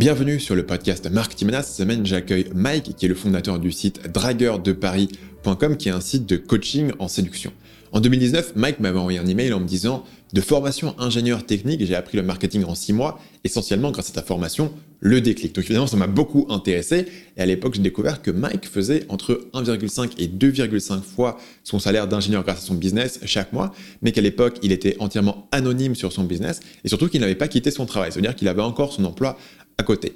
Bienvenue sur le podcast Marketing Menace. Cette semaine, j'accueille Mike, qui est le fondateur du site dragueurdeparis.com, qui est un site de coaching en séduction. En 2019, Mike m'avait envoyé un email en me disant De formation ingénieur technique, j'ai appris le marketing en 6 mois, essentiellement grâce à ta formation, le déclic. Donc évidemment, ça m'a beaucoup intéressé. Et à l'époque, j'ai découvert que Mike faisait entre 1,5 et 2,5 fois son salaire d'ingénieur grâce à son business chaque mois, mais qu'à l'époque, il était entièrement anonyme sur son business et surtout qu'il n'avait pas quitté son travail. C'est-à-dire qu'il avait encore son emploi à côté.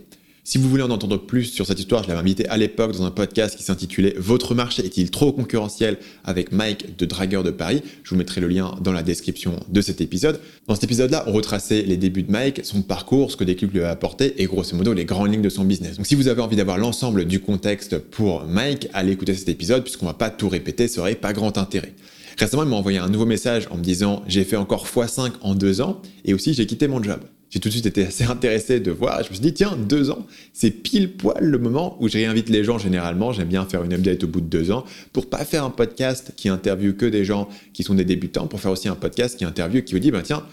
Si vous voulez en entendre plus sur cette histoire, je l'avais invité à l'époque dans un podcast qui s'intitulait Votre marché est-il trop concurrentiel avec Mike de Dragueur de Paris? Je vous mettrai le lien dans la description de cet épisode. Dans cet épisode-là, on retraçait les débuts de Mike, son parcours, ce que Déclic lui a apporté et grosso modo les grandes lignes de son business. Donc si vous avez envie d'avoir l'ensemble du contexte pour Mike, allez écouter cet épisode puisqu'on va pas tout répéter, ça aurait pas grand intérêt. Récemment, il m'a envoyé un nouveau message en me disant j'ai fait encore x5 en deux ans et aussi j'ai quitté mon job j'ai tout de suite été assez intéressé de voir. Je me suis dit, tiens, deux ans, c'est pile poil le moment où je réinvite les gens généralement. J'aime bien faire une update au bout de deux ans pour pas faire un podcast qui interviewe que des gens qui sont des débutants, pour faire aussi un podcast qui interviewe, qui vous dit, ben tiens,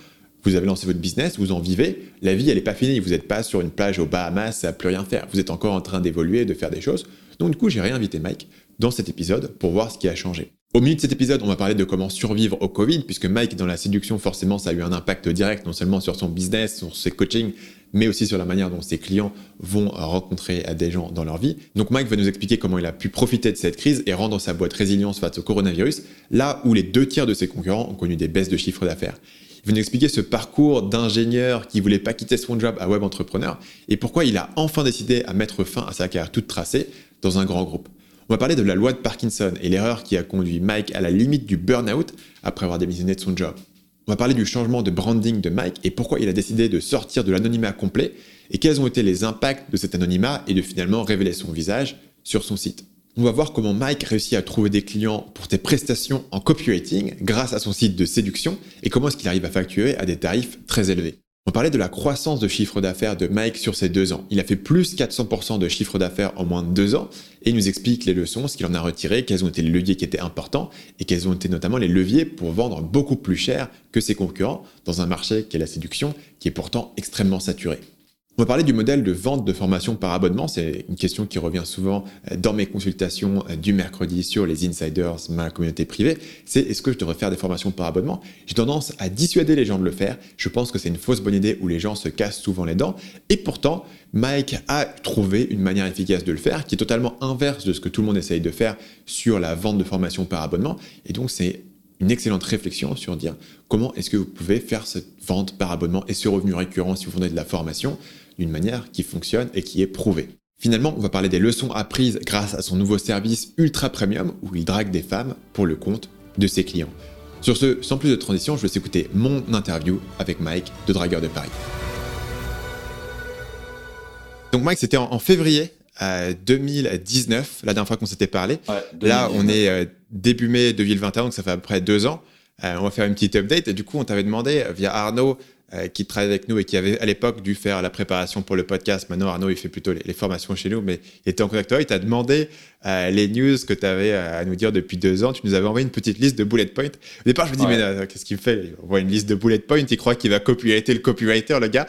vous avez lancé votre business, vous en vivez, la vie, elle n'est pas finie. Vous n'êtes pas sur une plage aux Bahamas à plus rien faire. Vous êtes encore en train d'évoluer, de faire des choses. Donc, du coup, j'ai réinvité Mike dans cet épisode pour voir ce qui a changé. Au milieu de cet épisode, on va parler de comment survivre au Covid, puisque Mike, dans la séduction, forcément, ça a eu un impact direct, non seulement sur son business, sur ses coachings, mais aussi sur la manière dont ses clients vont rencontrer des gens dans leur vie. Donc Mike va nous expliquer comment il a pu profiter de cette crise et rendre sa boîte résilience face au coronavirus, là où les deux tiers de ses concurrents ont connu des baisses de chiffre d'affaires. Il va nous expliquer ce parcours d'ingénieur qui voulait pas quitter son job à web entrepreneur et pourquoi il a enfin décidé à mettre fin à sa carrière toute tracée dans un grand groupe. On va parler de la loi de Parkinson et l'erreur qui a conduit Mike à la limite du burn-out après avoir démissionné de son job. On va parler du changement de branding de Mike et pourquoi il a décidé de sortir de l'anonymat complet et quels ont été les impacts de cet anonymat et de finalement révéler son visage sur son site. On va voir comment Mike réussit à trouver des clients pour ses prestations en copywriting grâce à son site de séduction et comment est-ce qu'il arrive à facturer à des tarifs très élevés. On parlait de la croissance de chiffre d'affaires de Mike sur ces deux ans. Il a fait plus 400% de chiffre d'affaires en moins de deux ans et il nous explique les leçons, ce qu'il en a retiré, quels ont été les leviers qui étaient importants et quels ont été notamment les leviers pour vendre beaucoup plus cher que ses concurrents dans un marché qui est la séduction, qui est pourtant extrêmement saturé. On va parler du modèle de vente de formation par abonnement. C'est une question qui revient souvent dans mes consultations euh, du mercredi sur les insiders, ma communauté privée. C'est est-ce que je devrais faire des formations par abonnement? J'ai tendance à dissuader les gens de le faire. Je pense que c'est une fausse bonne idée où les gens se cassent souvent les dents. Et pourtant, Mike a trouvé une manière efficace de le faire qui est totalement inverse de ce que tout le monde essaye de faire sur la vente de formation par abonnement. Et donc, c'est une excellente réflexion sur dire comment est-ce que vous pouvez faire cette vente par abonnement et ce revenu récurrent si vous vendez de la formation d'une manière qui fonctionne et qui est prouvée. Finalement, on va parler des leçons apprises grâce à son nouveau service ultra premium où il drague des femmes pour le compte de ses clients. Sur ce, sans plus de transition, je vais écouter mon interview avec Mike de Dragueur de Paris. Donc Mike, c'était en, février 2019, euh, la dernière fois qu'on s'était parlé. Là, on est euh, début mai 2021, donc ça fait à peu près deux ans. Euh, on va faire une petite update. Et du coup, on t'avait demandé via Arnaud euh, qui travaille avec nous et qui avait à l'époque dû faire la préparation pour le podcast. Maintenant, Arnaud, il fait plutôt les, formations chez nous, mais il était en contact avec toi. Il t'a demandé euh, les news que tu avais à nous dire depuis deux ans. Tu nous avais envoyé une petite liste de bullet points. Au départ, je me dis, mais euh, qu'est-ce qu'il fait? Il envoie une liste de bullet points. Il croit qu'il va copywriter le copywriter, le gars.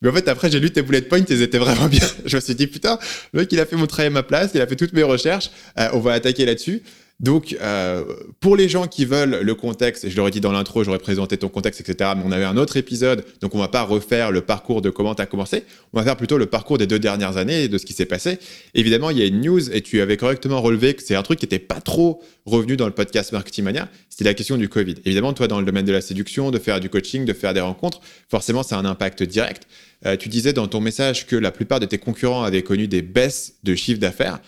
Mais en fait, après, j'ai lu tes bullet points, ils étaient vraiment bien. Je me suis dit, putain, le mec, il a fait mon travail à ma place, il a fait toutes mes recherches. on va attaquer là-dessus. Donc, euh, pour les gens qui veulent le contexte, et je l'aurais dit dans l'intro, j'aurais présenté ton contexte, etc., mais on avait un autre épisode, donc on va pas refaire le parcours de comment tu as commencé, on va faire plutôt le parcours des deux dernières années et de ce qui s'est passé. Évidemment, il y a une news, et tu avais correctement relevé que c'est un truc qui n'était pas trop revenu dans le podcast Marketing Mania, c'était la question du Covid. Évidemment, toi, dans le domaine de la séduction, de faire du coaching, de faire des rencontres, forcément, ça a un impact direct. Euh, tu disais dans ton message que la plupart de tes concurrents avaient connu des baisses de chiffre d'affaires.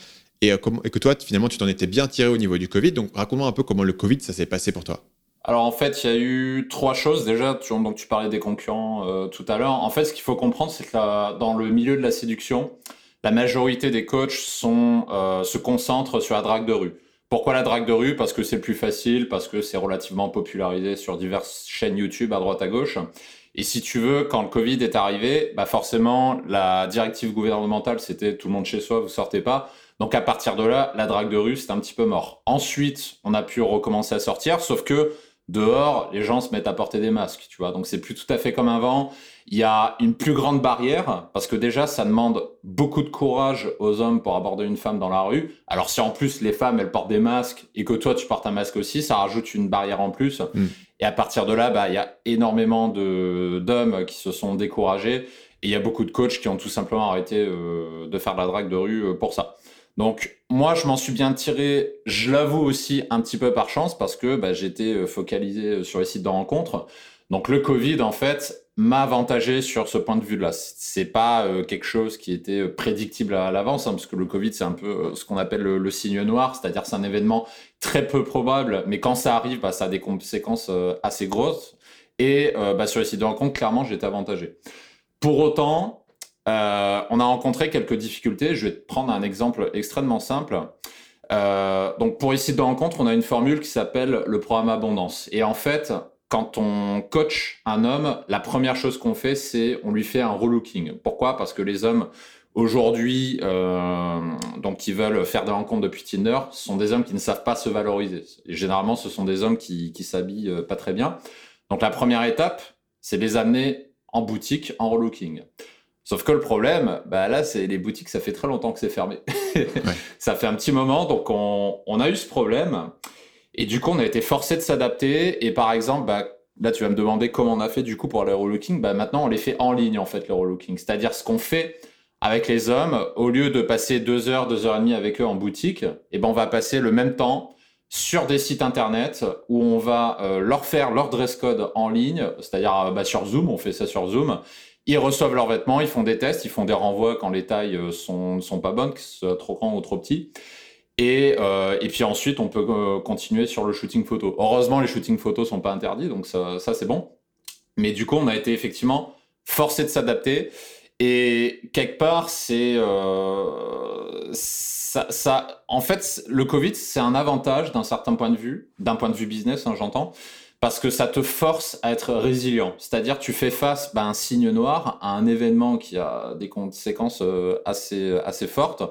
Euh, et, que toi, finalement, tu t'en étais bien tiré au niveau du Covid. Donc, raconte-moi un peu comment le Covid, ça s'est passé pour toi. Alors, en fait, il y a eu trois choses. Déjà, tu, donc, tu parlais des concurrents euh, tout à l'heure. En fait, ce qu'il faut comprendre, c'est que dans le milieu de la séduction, la majorité des coachs euh, se concentrent sur la drague de rue. Pourquoi la drague de rue? Parce que c'est plus facile, parce que c'est relativement popularisé sur diverses chaînes YouTube à droite à gauche. Et si tu veux, quand le Covid est arrivé, bah forcément, la directive gouvernementale, c'était tout le monde chez soi, vous sortez pas. Donc à partir de là, la drague de rue, c'est un petit peu mort. Ensuite, on a pu recommencer à sortir, sauf que dehors, les gens se mettent à porter des masques, tu vois. Donc c'est plus tout à fait comme avant. Il y a une plus grande barrière parce que déjà, ça demande beaucoup de courage aux hommes pour aborder une femme dans la rue. Alors si en plus les femmes, elles portent des masques et que toi, tu portes un masque aussi, ça rajoute une barrière en plus. Mm. Et à partir de là, bah, il y a énormément d'hommes qui se sont découragés et il y a beaucoup de coachs qui ont tout simplement arrêté euh, de faire de la drague de rue euh, pour ça. Donc moi, je m'en suis bien tiré, je l'avoue aussi un petit peu par chance parce que bah, j'étais euh, focalisé sur les sites de rencontres. Donc le Covid, en fait, m'a avantagé sur ce point de vue-là. C'est pas quelque chose qui était prédictible à l'avance, hein, parce que le Covid, c'est un peu ce qu'on appelle le, signe noir, c'est-à-dire c'est un événement très peu probable, mais quand ça arrive, bah, ça a des conséquences assez grosses. Et bah, sur les sites de rencontres, clairement, j'étais avantagé. Pour autant, euh, on a rencontré quelques difficultés. Je vais te prendre un exemple extrêmement simple. Euh, donc pour ici de rencontre, on a une formule qui s'appelle le programme abondance. Et en fait, quand on coach un homme, la première chose qu'on fait, c'est on lui fait un relooking. Pourquoi? Parce que les hommes aujourd'hui, euh, donc qui veulent faire des rencontres depuis Tinder, ce sont des hommes qui ne savent pas se valoriser. Et généralement, ce sont des hommes qui, qui s'habillent pas très bien. Donc la première étape, c'est les amener en boutique, en relooking. Sauf que le problème, bah là, c'est les boutiques, ça fait très longtemps que c'est fermé. Ça fait un petit moment, donc on, a eu ce problème. Et du coup, on a été forcé de s'adapter. Et par exemple, bah, là, tu vas me demander comment on a fait du coup pour les relooking. Bah, maintenant, on les fait en ligne, en fait, les relooking. C'est-à-dire ce qu'on fait avec les hommes, au lieu de passer deux heures, deux heures et demie avec eux en boutique, eh ben, on va passer le même temps sur des sites internet où on va euh, leur faire leur dress code en ligne, c'est-à-dire euh, bah, sur Zoom, on fait ça sur Zoom. Ils reçoivent leurs vêtements, ils font des tests, ils font des renvois quand les tailles euh, sont, sont pas bonnes, que ce soit trop grand ou trop petit. Et, et puis ensuite, on peut continuer sur le shooting photo. Heureusement, les shooting photos sont pas interdits, donc ça, ça c'est bon. Mais du coup, on a été effectivement forcé de s'adapter. Et quelque part, c'est ça, en fait, le Covid, c'est un avantage d'un certain point de vue, d'un point de vue business, hein, j'entends, parce que ça te force à être résilient. C'est-à-dire, tu fais face bah, à un signe noir, à un événement qui a des conséquences euh, assez, assez fortes,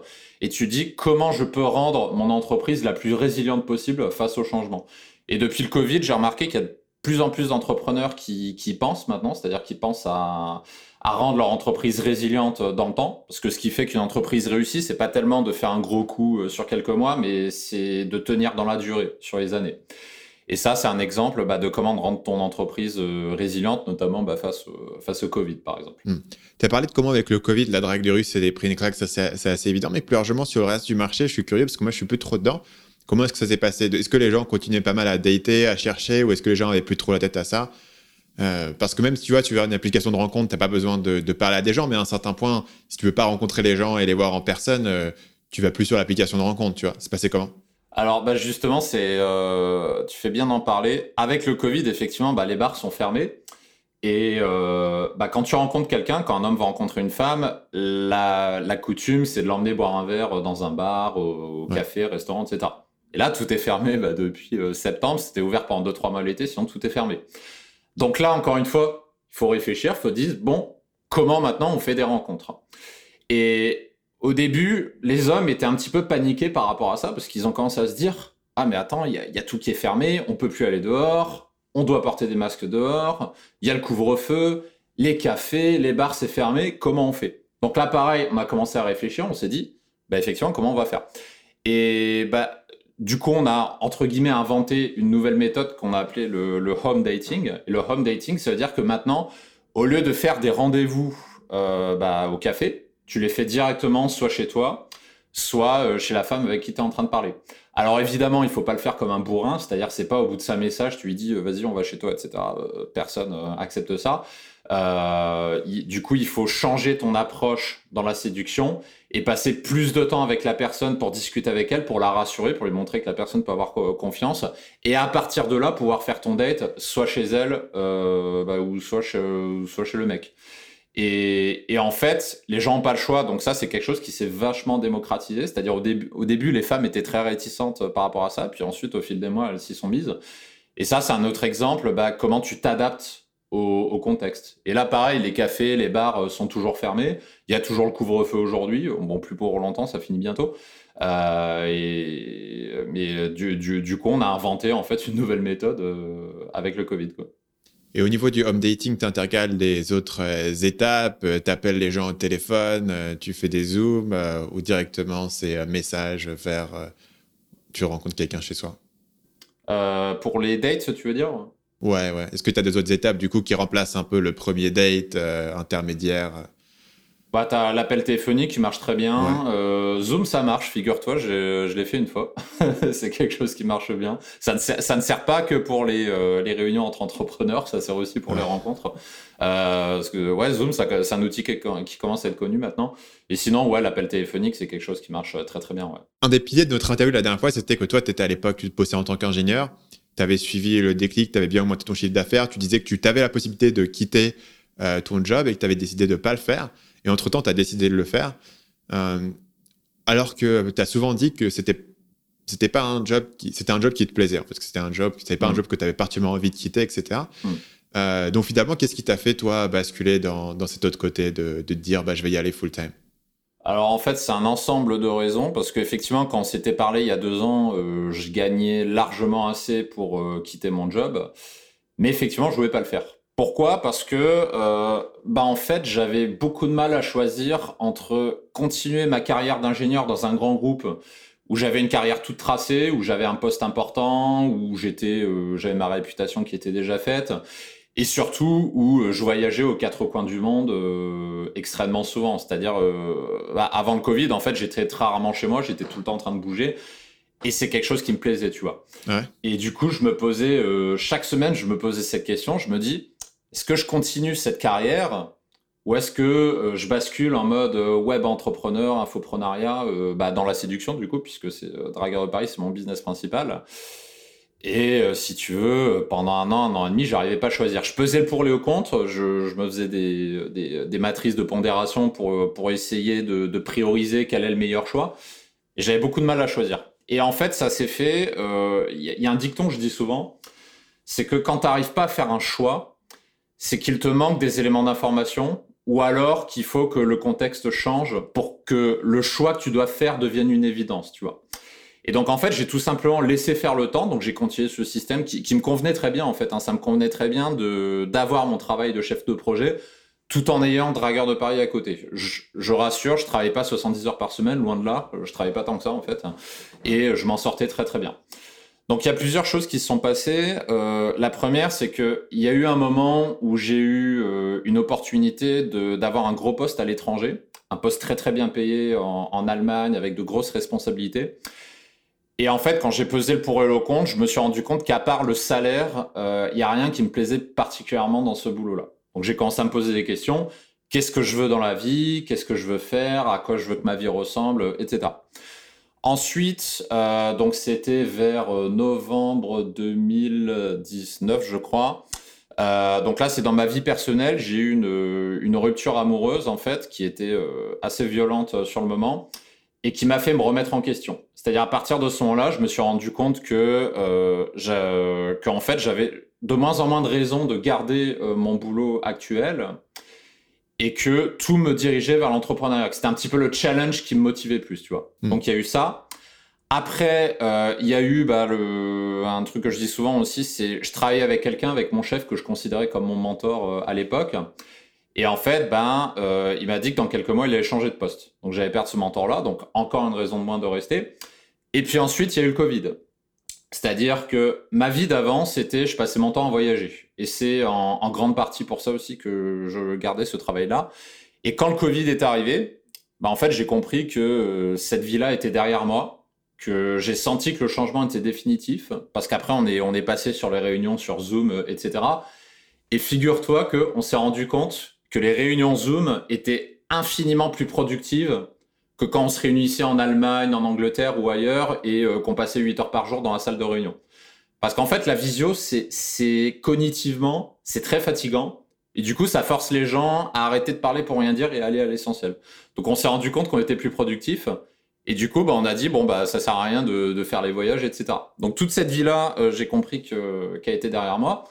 et tu dis comment je peux rendre mon entreprise la plus résiliente possible face au changement? Et depuis le Covid, j'ai remarqué qu'il y a de plus en plus d'entrepreneurs qui, qui pensent maintenant, c'est-à-dire qui pensent à à rendre leur entreprise résiliente dans le temps. Parce que ce qui fait qu'une entreprise réussit, c'est pas tellement de faire un gros coup euh, sur quelques mois, mais c'est de tenir dans la durée, sur les années. Et ça, c'est un exemple bah, de comment rendre ton entreprise euh, résiliente, notamment bah, face, au Covid, par exemple. Hmm. Tu as parlé de comment, avec le Covid, la drague des Russes et des prix une ça c'est assez évident, mais plus largement sur le reste du marché, je suis curieux parce que moi, je suis plus trop dedans. Comment est-ce que ça s'est passé? Est-ce que les gens continuaient pas mal à dater, à chercher, ou est-ce que les gens avaient plus trop la tête à ça? Euh, parce que même si tu vois, tu as une application de rencontre, tu n'as pas besoin de, parler à des gens, mais à un certain point, si tu veux pas rencontrer les gens et les voir en personne, euh, tu vas plus sur l'application de rencontre, tu vois. C'est passé comment? Alors, bah justement, c'est, euh, tu fais bien d'en parler. Avec le Covid, effectivement, bah, les bars sont fermés. Et bah, quand tu rencontres quelqu'un, quand un homme va rencontrer une femme, la, coutume, c'est de l'emmener boire un verre dans un bar, au, café, restaurant, etc. Et là, tout est fermé bah, depuis septembre. C'était ouvert pendant 2-3 mois l'été, sinon tout est fermé. Donc là, encore une fois, il faut réfléchir, il faut dire, bon, comment maintenant on fait des rencontres Et au début, les hommes étaient un petit peu paniqués par rapport à ça, parce qu'ils ont commencé à se dire, ah mais attends, il y, a tout qui est fermé, on peut plus aller dehors, on doit porter des masques dehors, il y a le couvre-feu, les cafés, les bars, c'est fermé, comment on fait? Donc là, pareil, on a commencé à réfléchir, on s'est dit, bah effectivement, comment on va faire? Et bah du coup, on a, entre guillemets, inventé une nouvelle méthode qu'on a appelée le, home dating. Le home dating, ça veut dire que maintenant, au lieu de faire des rendez-vous euh, bah, au café, tu les fais directement soit chez toi, soit euh, chez la femme avec qui tu es en train de parler. Alors évidemment, il faut pas le faire comme un bourrin, c'est-à-dire c'est pas au bout de sa message, tu lui dis euh, vas-y on va chez toi, etc. personne accepte ça. du coup, il faut changer ton approche dans la séduction et passer plus de temps avec la personne pour discuter avec elle, pour la rassurer, pour lui montrer que la personne peut avoir confiance. Et à partir de là, pouvoir faire ton date, soit chez elle, euh, bah, ou soit chez le mec. Et, et, en fait, les gens n'ont pas le choix. Donc ça, c'est quelque chose qui s'est vachement démocratisé. C'est-à-dire au début, au début, les femmes étaient très réticentes par rapport à ça. Puis ensuite, au fil des mois, elles s'y sont mises. Et ça, c'est un autre exemple. Bah, comment tu t'adaptes au, contexte. Et là, pareil, les cafés, les bars euh, sont toujours fermés. Il y a toujours le couvre-feu aujourd'hui. Bon, plus pour longtemps, ça finit bientôt. Euh, et, mais du, du, coup, on a inventé en fait une nouvelle méthode euh, avec le Covid. Quoi. Et au niveau du home dating, tu intercales les autres euh, étapes, euh, tu appelles les gens au téléphone, euh, tu fais des zooms ou directement c'est un message vers tu rencontres quelqu'un chez soi? Pour les dates, tu veux dire? Ouais, ouais. Est-ce que tu as des autres étapes du coup qui remplacent un peu le premier date intermédiaire? Bah, t'as l'appel téléphonique qui marche très bien. Euh, Zoom, ça marche, figure-toi, je, l'ai fait une fois. c'est quelque chose qui marche bien. Ça ne, sert, ça ne sert pas que pour les, euh, les réunions entre entrepreneurs, ça sert aussi pour les rencontres. Euh, parce que ouais, Zoom, c'est un outil qui, qui, commence à être connu maintenant. Et sinon, ouais, l'appel téléphonique, c'est quelque chose qui marche très très bien. Ouais. Un des piliers de notre interview la dernière fois, c'était que toi, tu étais à l'époque, tu te posais en tant qu'ingénieur, tu avais suivi le déclic, tu avais bien augmenté ton chiffre d'affaires, tu disais que tu avais la possibilité de quitter ton job et que tu avais décidé de ne pas le faire. Et entre-temps, tu as décidé de le faire. Euh, alors que tu as souvent dit que c'était c'était pas un job qui c'était un job qui te plaisait parce que c'était un job c'était pas un mm. job que tu avais particulièrement envie de quitter etc mm. euh, donc finalement qu'est-ce qui t'a fait toi basculer dans, dans, cet autre côté de, de te dire bah je vais y aller full time? Alors en fait c'est un ensemble de raisons parce qu'effectivement quand on s'était parlé il y a deux ans euh, je gagnais largement assez pour quitter mon job mais effectivement je voulais pas le faire pourquoi? Parce que, euh, bah en fait, j'avais beaucoup de mal à choisir entre continuer ma carrière d'ingénieur dans un grand groupe où j'avais une carrière toute tracée, où j'avais un poste important, où j'étais, euh, j'avais ma réputation qui était déjà faite, et surtout où euh, je voyageais aux quatre coins du monde euh, extrêmement souvent. C'est-à-dire, euh, bah, avant le Covid, en fait, j'étais très rarement chez moi, j'étais tout le temps en train de bouger. Et c'est quelque chose qui me plaisait, tu vois. Ouais. Et du coup, je me posais, chaque semaine, je me posais cette question. Je me dis, est-ce que je continue cette carrière ou est-ce que euh, je bascule en mode euh, web entrepreneur, infoprenariat, euh, bah, dans la séduction du coup, puisque c'est Dragueur de Paris, c'est mon business principal. Et si tu veux, pendant un an, un an et demi, j'arrivais pas à choisir. Je pesais le pour et le contre. Je, me faisais des, matrices de pondération pour, essayer de, de, prioriser quel est le meilleur choix. Et j'avais beaucoup de mal à choisir. Et en fait, ça s'est fait. Il y, y, a un dicton que je dis souvent, c'est que quand tu n'arrives pas à faire un choix, c'est qu'il te manque des éléments d'information ou alors qu'il faut que le contexte change pour que le choix que tu dois faire devienne une évidence, tu vois. Et donc en fait, j'ai tout simplement laissé faire le temps, donc j'ai continué ce système qui, me convenait très bien en fait. Hein. ça me convenait très bien de d'avoir mon travail de chef de projet tout en ayant dragueur de Paris à côté. Je, je rassure, je travaillais pas 70 heures par semaine, loin de là. Je travaillais pas tant que ça en fait, hein. et je m'en sortais très très bien. Donc il y a plusieurs choses qui se sont passées. Euh, la première, c'est que il y a eu un moment où j'ai eu euh, une opportunité d'avoir un gros poste à l'étranger, un poste très très bien payé en, en, Allemagne avec de grosses responsabilités. Et en fait, quand j'ai pesé le pour et le contre, je me suis rendu compte qu'à part le salaire, euh, il y a rien qui me plaisait particulièrement dans ce boulot-là. Donc j'ai commencé à me poser des questions. Qu'est-ce que je veux dans la vie? Qu'est-ce que je veux faire? À quoi je veux que ma vie ressemble? Etc. Ensuite, euh, c'était vers euh, novembre 2019, je crois. Euh, donc là, c'est dans ma vie personnelle. J'ai eu une, rupture amoureuse, en fait, qui était assez violente sur le moment et qui m'a fait me remettre en question. C'est-à-dire, à partir de ce moment-là, je me suis rendu compte que, euh, qu'en fait, j'avais de moins en moins de raisons de garder mon boulot actuel et que tout me dirigeait vers l'entrepreneuriat. C'était un petit peu le challenge qui me motivait plus, tu vois. Hmm. Donc il y a eu ça. Après, euh, il y a eu bah, le, un truc que je dis souvent aussi, c'est je travaillais avec quelqu'un, avec mon chef que je considérais comme mon mentor euh, à l'époque. Et en fait, ben, euh, il m'a dit que dans quelques mois, il allait changer de poste. Donc j'avais perdu ce mentor-là, donc encore une raison de moins de rester. Et puis ensuite, il y a eu le Covid. C'est-à-dire que ma vie d'avant, c'était je passais mon temps à voyager. Et c'est en, grande partie pour ça aussi que je gardais ce travail-là. Et quand le Covid est arrivé, bah en fait, j'ai compris que euh, cette vie-là était derrière moi, que j'ai senti que le changement était définitif, parce qu'après, on est, on est passé sur les réunions sur Zoom, euh, etc. Et figure-toi qu'on s'est rendu compte que les réunions Zoom étaient infiniment plus productives que quand on se réunissait en Allemagne, en Angleterre ou ailleurs et euh, qu'on passait 8 heures par jour dans la salle de réunion. Parce qu'en fait, la visio, c'est cognitivement, c'est très fatigant. Et du coup, ça force les gens à arrêter de parler pour rien dire et aller à l'essentiel. Donc, on s'est rendu compte qu'on était plus productif. Et du coup, bah, on a dit, bon, bah, ça sert à rien de, faire les voyages, etc. Donc, toute cette vie-là, euh, j'ai compris qu'elle qu a été derrière moi.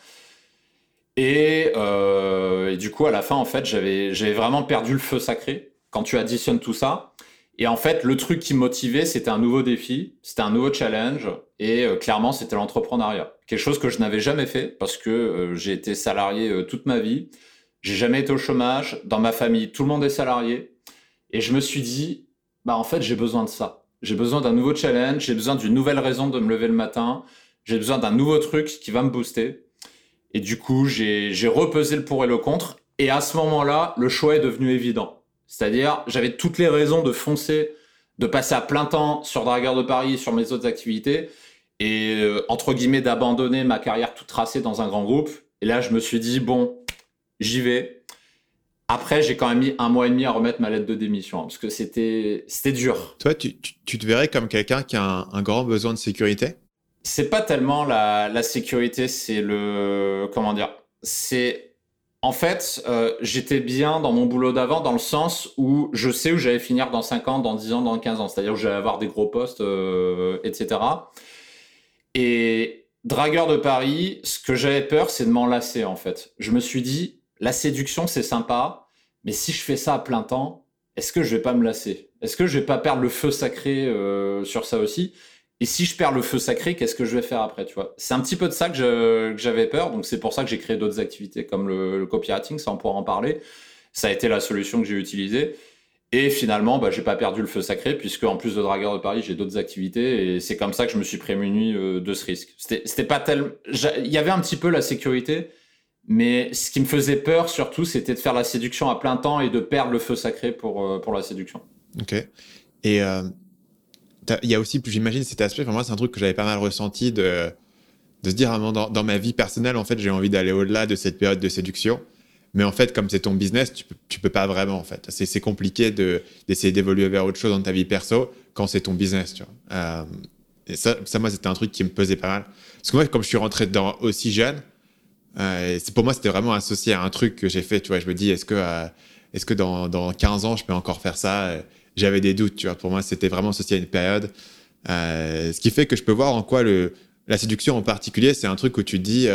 Et, euh, et, du coup, à la fin, en fait, j'avais vraiment perdu le feu sacré. Quand tu additionnes tout ça, et en fait, le truc qui me motivait, c'était un nouveau défi, c'était un nouveau challenge, Et clairement, c'était l'entrepreneuriat. Quelque chose que je n'avais jamais fait parce que j'ai été salarié toute ma vie. J'ai jamais été au chômage. Dans ma famille, tout le monde est salarié. Et je me suis dit, bah en fait, j'ai besoin de ça. J'ai besoin d'un nouveau challenge. J'ai besoin d'une nouvelle raison de me lever le matin. J'ai besoin d'un nouveau truc qui va me booster. Et du coup, j'ai repesé le pour et le contre. Et à ce moment-là, le choix est devenu évident. C'est-à-dire, j'avais toutes les raisons de foncer, de passer à plein temps sur Dragueur de Paris et sur mes autres activités. Et euh, entre guillemets, d'abandonner ma carrière toute tracée dans un grand groupe. Et là, je me suis dit, bon, j'y vais. Après, j'ai quand même mis un mois et demi à remettre ma lettre de démission, parce que c'était dur. Toi, tu, te verrais comme quelqu'un qui a un, grand besoin de sécurité? C'est pas tellement la, sécurité, c'est le... Comment dire C'est... En fait, euh, j'étais bien dans mon boulot d'avant, dans le sens où je sais où j'allais finir dans 5 ans, dans 10 ans, dans 15 ans. C'est-à-dire que j'allais avoir des gros postes, euh, etc. Et dragueur de Paris, ce que j'avais peur, c'est de m'enlacer, en fait. Je me suis dit, la séduction, c'est sympa, mais si je fais ça à plein temps, est-ce que je vais pas me lasser? Est-ce que je vais pas perdre le feu sacré euh, sur ça aussi? Et si je perds le feu sacré, qu'est-ce que je vais faire après tu vois? C'est un petit peu de ça que j'avais peur, donc c'est pour ça que j'ai créé d'autres activités comme le, copywriting, ça on pourra en parler. Ça a été la solution que j'ai utilisée. Et finalement, bah, j'ai pas perdu le feu sacré, puisque en plus de Dragueur de Paris, j'ai d'autres activités, et c'est comme ça que je me suis prémuni euh, de ce risque. C'était pas tellement. Il y avait un petit peu la sécurité, mais ce qui me faisait peur surtout, c'était de faire la séduction à plein temps et de perdre le feu sacré pour, euh, pour la séduction. Ok. Et euh, il y a aussi, j'imagine, cet aspect, pour moi, c'est un truc que j'avais pas mal ressenti de, de se dire, dans, dans ma vie personnelle, en fait, j'ai envie d'aller au-delà de cette période de séduction. Mais en fait, comme c'est ton business, tu peux, tu peux pas vraiment, en fait. C'est compliqué d'essayer d'évoluer vers autre chose dans ta vie perso quand c'est ton business, tu vois. Euh, et ça, ça moi, c'était un truc qui me pesait pas mal. Parce que moi, comme je suis rentré dedans aussi jeune, euh, pour moi, c'était vraiment associé à un truc que j'ai fait. Tu vois, je me dis, est-ce que, euh, est-ce que dans, dans 15 ans, je peux encore faire ça? J'avais des doutes. Tu vois, pour moi, c'était vraiment associé à une période. Euh, ce qui fait que je peux voir en quoi le, la séduction en particulier, c'est un truc où tu dis,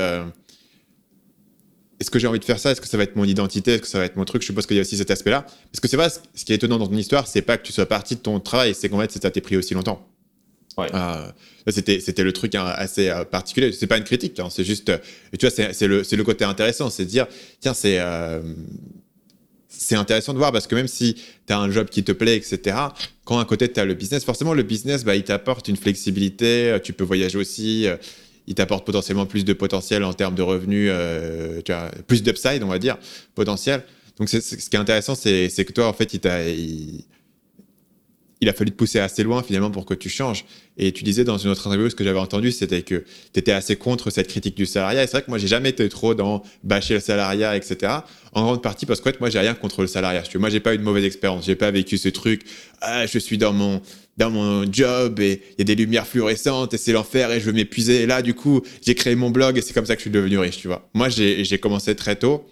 est-ce que j'ai envie de faire ça? Est-ce que ça va être mon identité? Est-ce que ça va être mon truc? Je suppose qu'il y a aussi cet aspect-là. Parce que c'est vrai, ce qui est étonnant dans ton histoire, c'est pas que tu sois parti de ton travail, c'est qu'en fait, ça t'est pris aussi longtemps. Euh, c'était, c'était le truc hein, assez euh, particulier. C'est pas une critique, hein, c'est juste. tu vois, c'est, le, c'est le côté intéressant, c'est de dire, tiens, c'est. Euh, c'est intéressant de voir parce que même si tu as un job qui te plaît, etc., quand à côté tu as le business, forcément le business, bah, il t'apporte une flexibilité, tu peux voyager aussi, il t'apporte potentiellement plus de potentiel en termes de revenus, tu vois, plus d'upside, on va dire, potentiel. Donc ce qui est intéressant, c'est, que toi, en fait, il t'a il a fallu te pousser assez loin finalement pour que tu changes. Et tu disais dans une autre interview, ce que j'avais entendu, c'était que tu étais assez contre cette critique du salariat. Et c'est vrai que moi, j'ai jamais été trop dans bâcher le salariat, etc. En grande partie parce que moi, j'ai rien contre le salariat. Moi, j'ai pas eu de mauvaise expérience. J'ai pas vécu ce truc. Ah, je suis dans mon dans mon job et il y a des lumières fluorescentes et c'est l'enfer et je veux m'épuiser. Et là, du coup, j'ai créé mon blog et c'est comme ça que je suis devenu riche, tu vois. Moi, j'ai commencé très tôt.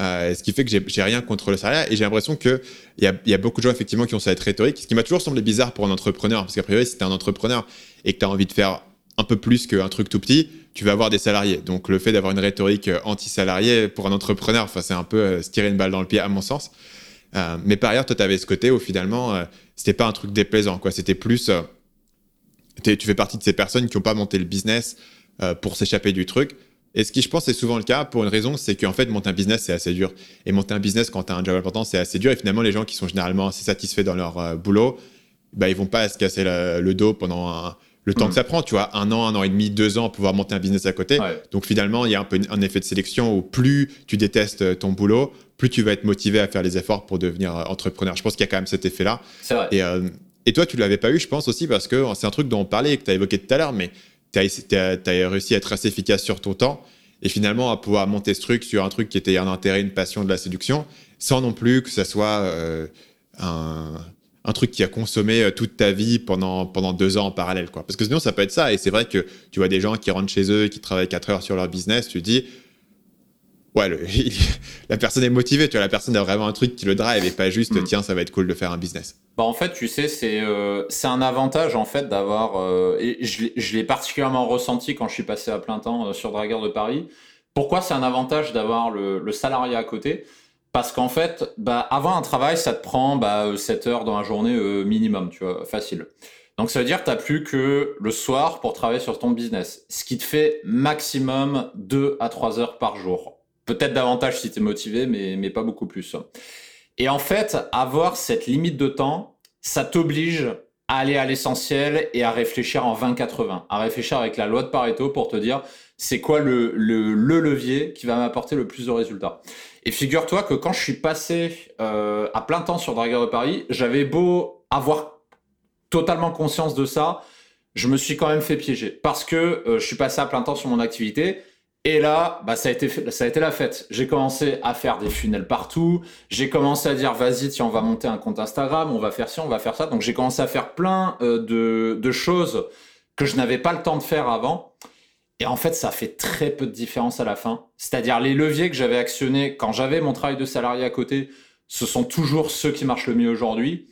Euh, ce qui fait que j'ai rien contre le salariat et j'ai l'impression qu'il y a, y a beaucoup de gens effectivement qui ont cette rhétorique, ce qui m'a toujours semblé bizarre pour un entrepreneur, parce qu'à priori, si tu un entrepreneur et que tu as envie de faire un peu plus qu'un truc tout petit, tu vas avoir des salariés. Donc le fait d'avoir une rhétorique euh, anti-salarié pour un entrepreneur, c'est un peu euh, se tirer une balle dans le pied à mon sens. Mais par ailleurs, toi, tu avais ce côté où finalement, c'était pas un truc déplaisant, quoi. C'était plus, tu fais partie de ces personnes qui n'ont pas monté le business pour s'échapper du truc, et ce qui, je pense, est souvent le cas pour une raison, c'est qu'en fait, monter un business, c'est assez dur. Et monter un business quand tu as un job important, c'est assez dur. Et finalement, les gens qui sont généralement assez satisfaits dans leur euh, boulot, bah, ils vont pas se casser le dos pendant le temps que mm. ça prend. Tu vois, un an, un an et demi, deux ans, pour pouvoir monter un business à côté. Donc finalement, il y a un peu un effet de sélection où plus tu détestes euh, ton boulot, plus tu vas être motivé à faire les efforts pour devenir euh, entrepreneur. Je pense qu'il y a quand même cet effet-là. C'est vrai. Et, et toi, tu l'avais pas eu, je pense aussi, parce que c'est un truc dont on parlait et que tu as évoqué tout à l'heure, mais tu as, réussi à être assez efficace sur ton temps et finalement à pouvoir monter ce truc sur un truc qui était un intérêt, une passion de la séduction, sans non plus que ça soit euh, un, un, truc qui a consommé euh, toute ta vie pendant, pendant deux ans en parallèle. Quoi. Parce que sinon, ça peut être ça. Et c'est vrai que tu vois des gens qui rentrent chez eux et qui travaillent quatre heures sur leur business, tu dis, ouais, la personne est motivée, tu vois, la personne a vraiment un truc qui le drive et pas juste, mm. tiens, ça va être cool de faire un business. Bah en fait, tu sais, c'est euh, c'est un avantage en fait d'avoir, euh, et je, l'ai particulièrement ressenti quand je suis passé à plein temps euh, sur Dragueur de Paris. Pourquoi c'est un avantage d'avoir le, le salarié à côté? Parce qu'en fait, bah, avoir un travail, ça te prend bah, 7 heures dans la journée minimum, tu vois, facile. Donc ça veut dire que tu n'as plus que le soir pour travailler sur ton business, ce qui te fait maximum 2 à 3 heures par jour. Peut-être davantage si tu es motivé, mais, mais pas beaucoup plus. Et en fait, avoir cette limite de temps, ça t'oblige à aller à l'essentiel et à réfléchir en 20-80, à réfléchir avec la loi de Pareto pour te dire c'est quoi le, le, levier qui va m'apporter le plus de résultats. Et figure-toi que quand je suis passé euh, à plein temps sur Dragueur de Paris, j'avais beau avoir totalement conscience de ça, je me suis quand même fait piéger parce que euh, je suis passé à plein temps sur mon activité. Et là, bah, ça, a été, ça a été la fête. J'ai commencé à faire des funnels partout. J'ai commencé à dire, vas-y, tiens, on va monter un compte Instagram, on va faire ci, on va faire ça. Donc j'ai commencé à faire plein euh, de, de choses que je n'avais pas le temps de faire avant. Et en fait, ça fait très peu de différence à la fin. C'est-à-dire les leviers que j'avais actionnés quand j'avais mon travail de salarié à côté, ce sont toujours ceux qui marchent le mieux aujourd'hui.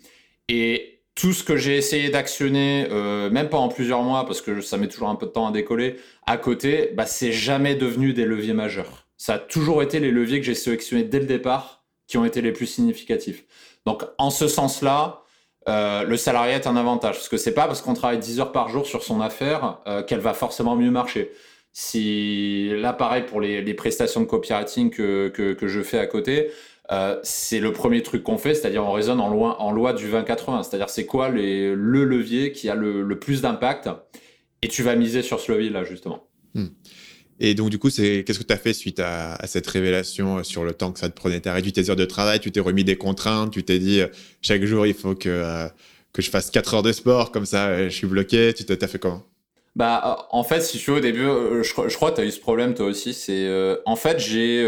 Et tout ce que j'ai essayé d'actionner, euh, même pas en plusieurs mois, parce que ça met toujours un peu de temps à décoller, à côté, bah, c'est jamais devenu des leviers majeurs. Ça a toujours été les leviers que j'ai sélectionnés dès le départ qui ont été les plus significatifs. Donc, en ce sens-là, euh, le salarié est un avantage. Parce que c'est pas parce qu'on travaille 10 heures par jour sur son affaire euh, qu'elle va forcément mieux marcher. Si là, pareil pour les, prestations de copywriting que, que, je fais à côté, euh, c'est le premier truc qu'on fait, c'est-à-dire on raisonne en loi, en loi du 20-80. C'est-à-dire c'est quoi le levier qui a le, plus d'impact et tu vas miser sur ce levier-là, justement. Hmm. Et donc, du coup, c'est qu'est-ce que tu as fait suite à, cette révélation euh, sur le temps que ça te prenait? Tu as réduit tes heures de travail, tu t'es remis des contraintes, tu t'es dit euh, chaque jour, il faut que, que je fasse 4 heures de sport, comme ça, je suis bloqué. Tu t'as fait comment? Bah, euh, en fait, si tu veux, au début, euh, je, crois que tu as eu ce problème toi aussi. C'est euh, En fait, j'ai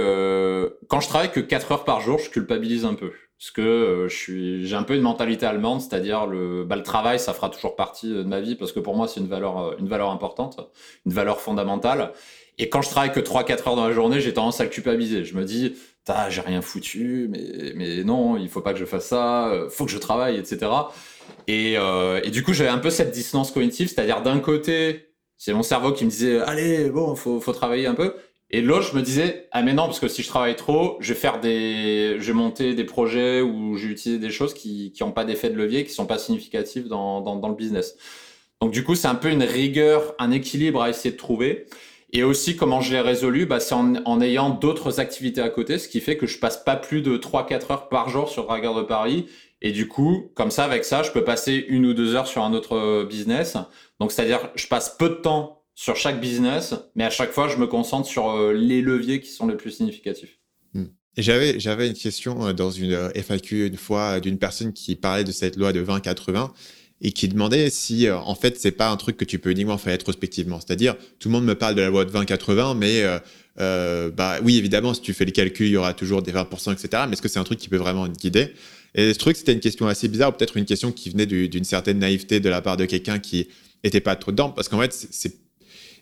quand je travaille que 4 heures par jour, je culpabilise un peu. Parce que je suis, j'ai un peu une mentalité allemande, c'est-à-dire le, bah, le travail, ça fera toujours partie de ma vie, parce que pour moi, c'est une valeur, une valeur importante, une valeur fondamentale. Et quand je travaille que 3-4 heures dans la journée, j'ai tendance à culpabiliser. Je me dis, j'ai rien foutu, mais, mais non, il faut pas que je fasse ça, faut que je travaille, etc. Euh, et, du coup, j'avais un peu cette dissonance cognitive, c'est-à-dire d'un côté, c'est mon cerveau qui me disait allez, bon, faut, faut travailler un peu. Et l'autre, je me disais ah mais non, parce que si je travaille trop, je vais faire des, je vais monter des projets où j'ai utilisé des choses qui n'ont pas d'effet de levier, qui sont pas significatives dans, dans, dans le business. Donc du coup, c'est un peu une rigueur, un équilibre à essayer de trouver. Et aussi, comment je l'ai résolu bah, C'est en, en, ayant d'autres activités à côté, ce qui fait que je passe pas plus de 3-4 heures par jour sur Dragueur de Paris et du coup, comme ça, avec ça, je peux passer une ou deux heures sur un autre euh, business. Donc, c'est-à-dire, je passe peu de temps sur chaque business, mais à chaque fois, je me concentre sur euh, les leviers qui sont les plus significatifs. Hmm. J'avais, j'avais une question euh, dans une FAQ une fois d'une personne qui parlait de cette loi de 20-80 et qui demandait si, en fait, c'est pas un truc que tu peux uniquement faire rétrospectivement. C'est-à-dire, tout le monde me parle de la loi de 20-80, mais bah oui, évidemment, si tu fais les calculs, il y aura toujours des 20%, etc. Mais est-ce que c'est un truc qui peut vraiment te guider? Et je que c'était une question assez bizarre, ou peut-être une question qui venait d'une certaine naïveté de la part de quelqu'un qui était pas trop dedans, parce qu'en fait, c'est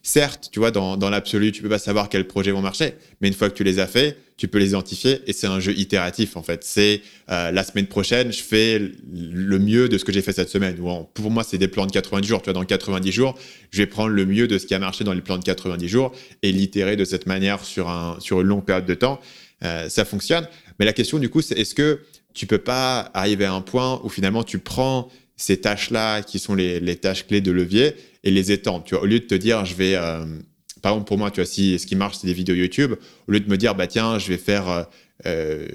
certes, tu vois, dans, dans l'absolu, tu peux pas savoir quels projets vont marcher, mais une fois que tu les as faits, tu peux les identifier et c'est un jeu itératif en fait. C'est euh, la semaine prochaine, je fais le mieux de ce que j'ai fait cette semaine. Ou pour moi, c'est des plans de 90 jours. Tu vois, dans 90 jours, je vais prendre le mieux de ce qui a marché dans les plans de 90 jours et l'itérer de cette manière sur, un, sur une longue période de temps. Euh, ça fonctionne. Mais la question du coup, c'est est-ce que tu peux pas arriver à un point où finalement tu prends ces tâches-là qui sont les, tâches clés de levier et les étendre. Tu vois, au lieu de te dire, je vais, euh, par exemple pour moi, tu vois, si ce qui marche c'est des vidéos YouTube, au lieu de me dire, bah tiens, je vais faire euh, euh,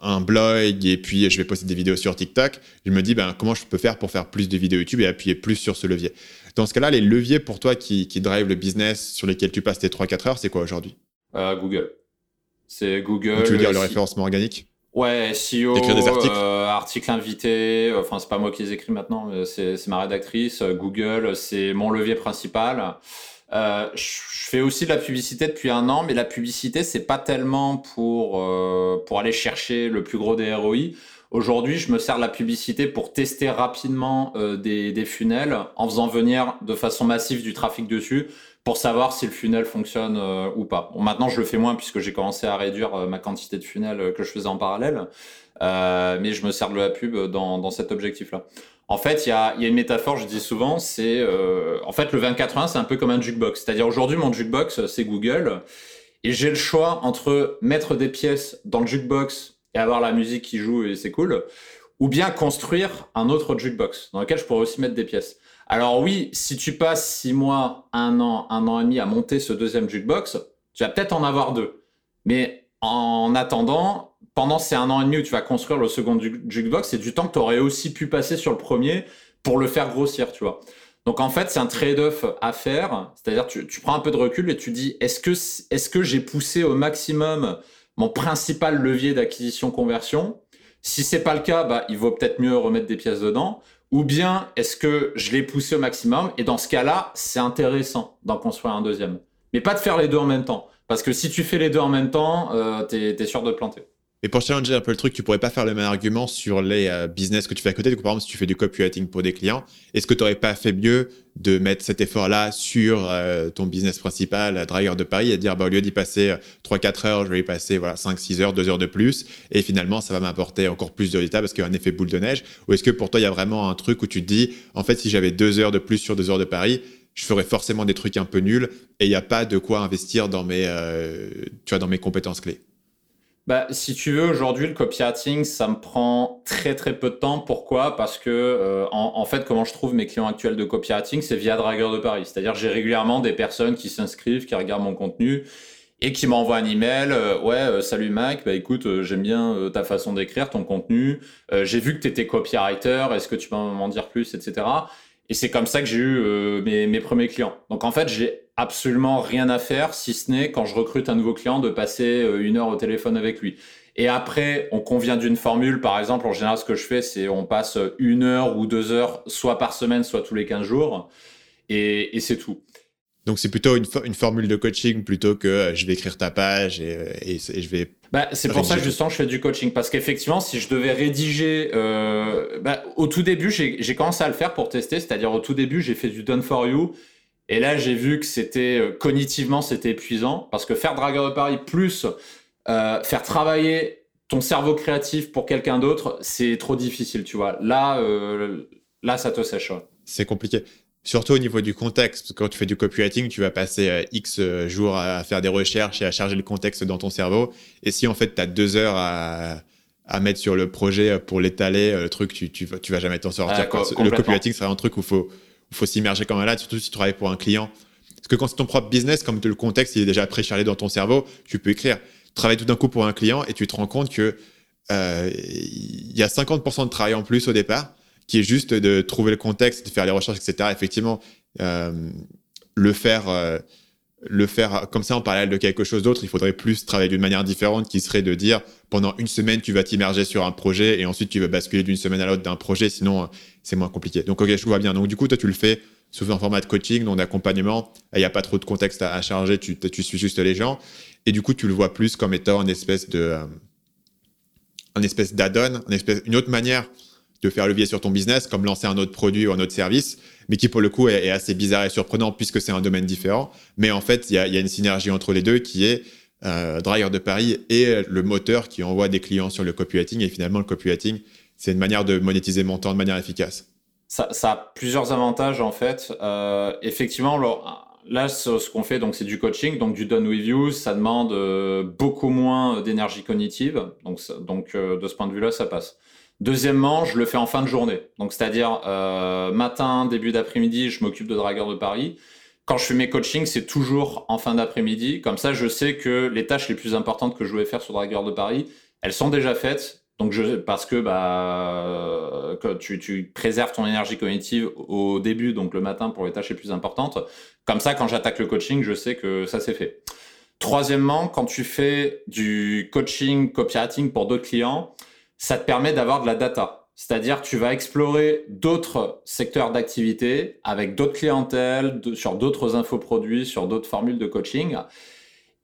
un, blog et puis je vais poster des vidéos sur TikTok, je me dis, ben comment je peux faire pour faire plus de vidéos YouTube et appuyer plus sur ce levier? Dans ce cas-là, les leviers pour toi qui, qui drive le business sur lesquels tu passes tes 3-4 heures, c'est quoi aujourd'hui? Google. C'est Google. tu veux dire le référencement organique? Ouais, SEO, des articles. Euh, articles invités, enfin c'est pas moi qui les écris maintenant, c'est ma rédactrice, euh, Google, c'est mon levier principal. Euh, je fais aussi de la publicité depuis un an, mais la publicité c'est pas tellement pour euh, pour aller chercher le plus gros des ROI. Aujourd'hui, je me sers de la publicité pour tester rapidement euh, des, des funnels en faisant venir de façon massive du trafic dessus pour savoir si le funnel fonctionne euh, ou pas. Bon, maintenant, je le fais moins puisque j'ai commencé à réduire euh, ma quantité de funnels euh, que je faisais en parallèle, mais je me sers de la pub dans, dans cet objectif-là. En fait, il y a, y a, une métaphore, je dis souvent, c'est en fait le 2080, c'est un peu comme un jukebox. C'est-à-dire aujourd'hui, mon jukebox, c'est Google, et j'ai le choix entre mettre des pièces dans le jukebox et avoir la musique qui joue et c'est cool, ou bien construire un autre jukebox dans lequel je pourrais aussi mettre des pièces. Alors oui, si tu passes six mois, un an, un an et demi à monter ce deuxième jukebox, tu vas peut-être en avoir deux. Mais en attendant, pendant ces un an et demi où tu vas construire le second jukebox, c'est du temps que tu aurais aussi pu passer sur le premier pour le faire grossir, tu vois. Donc en fait, c'est un trade-off à faire. C'est-à-dire, tu, tu, prends un peu de recul et tu dis, est-ce que, est-ce que j'ai poussé au maximum mon principal levier d'acquisition-conversion? Si c'est pas le cas, bah, il vaut peut-être mieux remettre des pièces dedans. Ou bien, est-ce que je l'ai poussé au maximum Et dans ce cas-là, c'est intéressant d'en construire un deuxième. Mais pas de faire les deux en même temps. Parce que si tu fais les deux en même temps, euh, tu es, sûr de te planter. Et pour challenger un peu le truc, tu pourrais pas faire le même argument sur les euh, business que tu fais à côté. Donc, par exemple, si tu fais du copywriting pour des clients, est-ce que tu n'aurais pas fait mieux de mettre cet effort-là sur euh, ton business principal, Dragueur de Paris, et dire, bah, au lieu d'y passer 3-4 heures, je vais y passer voilà, 5-6 heures, 2 heures de plus, et finalement, ça va m'apporter encore plus de résultats parce qu'il y a un effet boule de neige? Ou est-ce que pour toi, il y a vraiment un truc où tu te dis, en fait, si j'avais 2 heures de plus sur 2 heures de Paris, je ferais forcément des trucs un peu nuls et il n'y a pas de quoi investir dans mes, euh, tu vois, dans mes compétences clés? Bah, si tu veux, aujourd'hui, le copywriting, ça me prend très très peu de temps. Pourquoi? Parce que, euh, en, fait, comment je trouve mes clients actuels de copywriting, c'est via Dragueur de Paris. C'est-à-dire, j'ai régulièrement des personnes qui s'inscrivent, qui regardent mon contenu et qui m'envoient un email. Euh, ouais, euh, salut Mac, bah écoute, j'aime bien ta façon d'écrire, ton contenu. j'ai vu que tu étais copywriter, est-ce que tu peux m'en dire plus, etc. Et c'est comme ça que j'ai eu mes, mes premiers clients. Donc en fait, j'ai absolument rien à faire, si ce n'est quand je recrute un nouveau client de passer euh, une heure au téléphone avec lui. Et après, on convient d'une formule. Par exemple, en général, ce que je fais, c'est on passe une heure ou deux heures, soit par semaine, soit tous les 15 jours. Et, c'est tout. Donc, c'est plutôt une, une, formule de coaching plutôt que euh, je vais écrire ta page et, et, je vais. Bah, c'est pour ça que justement je fais du coaching. Parce qu'effectivement, si je devais rédiger. Euh, bah, au tout début, j'ai commencé à le faire pour tester. C'est-à-dire, au tout début, j'ai fait du done for you. Et là, j'ai vu que c'était euh, cognitivement, c'était épuisant parce que faire dragueur de Paris plus euh, faire travailler ton cerveau créatif pour quelqu'un d'autre, c'est trop difficile, tu vois. Là, euh, là, ça te sèche. C'est compliqué. Surtout au niveau du contexte, parce que quand tu fais du copywriting, tu vas passer X jours à faire des recherches et à charger le contexte dans ton cerveau. Et si en fait, tu as deux heures à, à mettre sur le projet pour l'étaler, le truc, tu, tu, tu vas jamais t'en sortir. Ah, le copywriting serait un truc où il faut s'immerger comme malade, surtout si tu travailles pour un client. Parce que quand c'est ton propre business, comme le contexte il est déjà préchargé dans ton cerveau, tu peux écrire. Travailler tout d'un coup pour un client et tu te rends compte que euh, il y a 50% de travail en plus au départ, qui est juste de trouver le contexte, de faire les recherches, etc. Effectivement, euh, le faire. Euh, le faire comme ça en parallèle de quelque chose d'autre, il faudrait plus travailler d'une manière différente qui serait de dire pendant une semaine tu vas t'immerger sur un projet et ensuite tu vas basculer d'une semaine à l'autre d'un projet, sinon euh, c'est moins compliqué. Donc ok, je vois bien. Donc du coup, toi tu le fais sous un format de coaching, donc d'accompagnement, il n'y a pas trop de contexte à, charger, tu, tu suis juste les gens et du coup tu le vois plus comme étant une espèce de une espèce d'add-on, une autre manière de faire levier sur ton business, comme lancer un autre produit ou un autre service, mais qui pour le coup est, assez bizarre et surprenant puisque c'est un domaine différent. Mais en fait, il y a, une synergie entre les deux qui est euh, Dryer de Paris et le moteur qui envoie des clients sur le copywriting. Et finalement, le copywriting, c'est une manière de monétiser mon temps de manière efficace. Ça, a plusieurs avantages en fait. Euh, effectivement, là, ce, qu'on fait, donc c'est du coaching, donc du done with you. Ça demande euh, beaucoup moins d'énergie cognitive. Donc, donc de ce point de vue-là, ça passe. Deuxièmement, je le fais en fin de journée. Donc, c'est-à-dire euh, matin, début d'après-midi, je m'occupe de Dragueur de Paris. Quand je fais mes coachings, c'est toujours en fin d'après-midi. Comme ça, je sais que les tâches les plus importantes que je vais faire sur Dragueur de Paris, elles sont déjà faites. Donc, je, parce que bah, tu, tu, préserves ton énergie cognitive au début, donc le matin pour les tâches les plus importantes. Comme ça, quand j'attaque le coaching, je sais que ça c'est fait. Troisièmement, quand tu fais du coaching, copywriting pour d'autres clients, ça te permet d'avoir de la data. C'est-à-dire tu vas explorer d'autres secteurs d'activité avec d'autres clientèles, sur d'autres infoproduits, sur d'autres formules de coaching,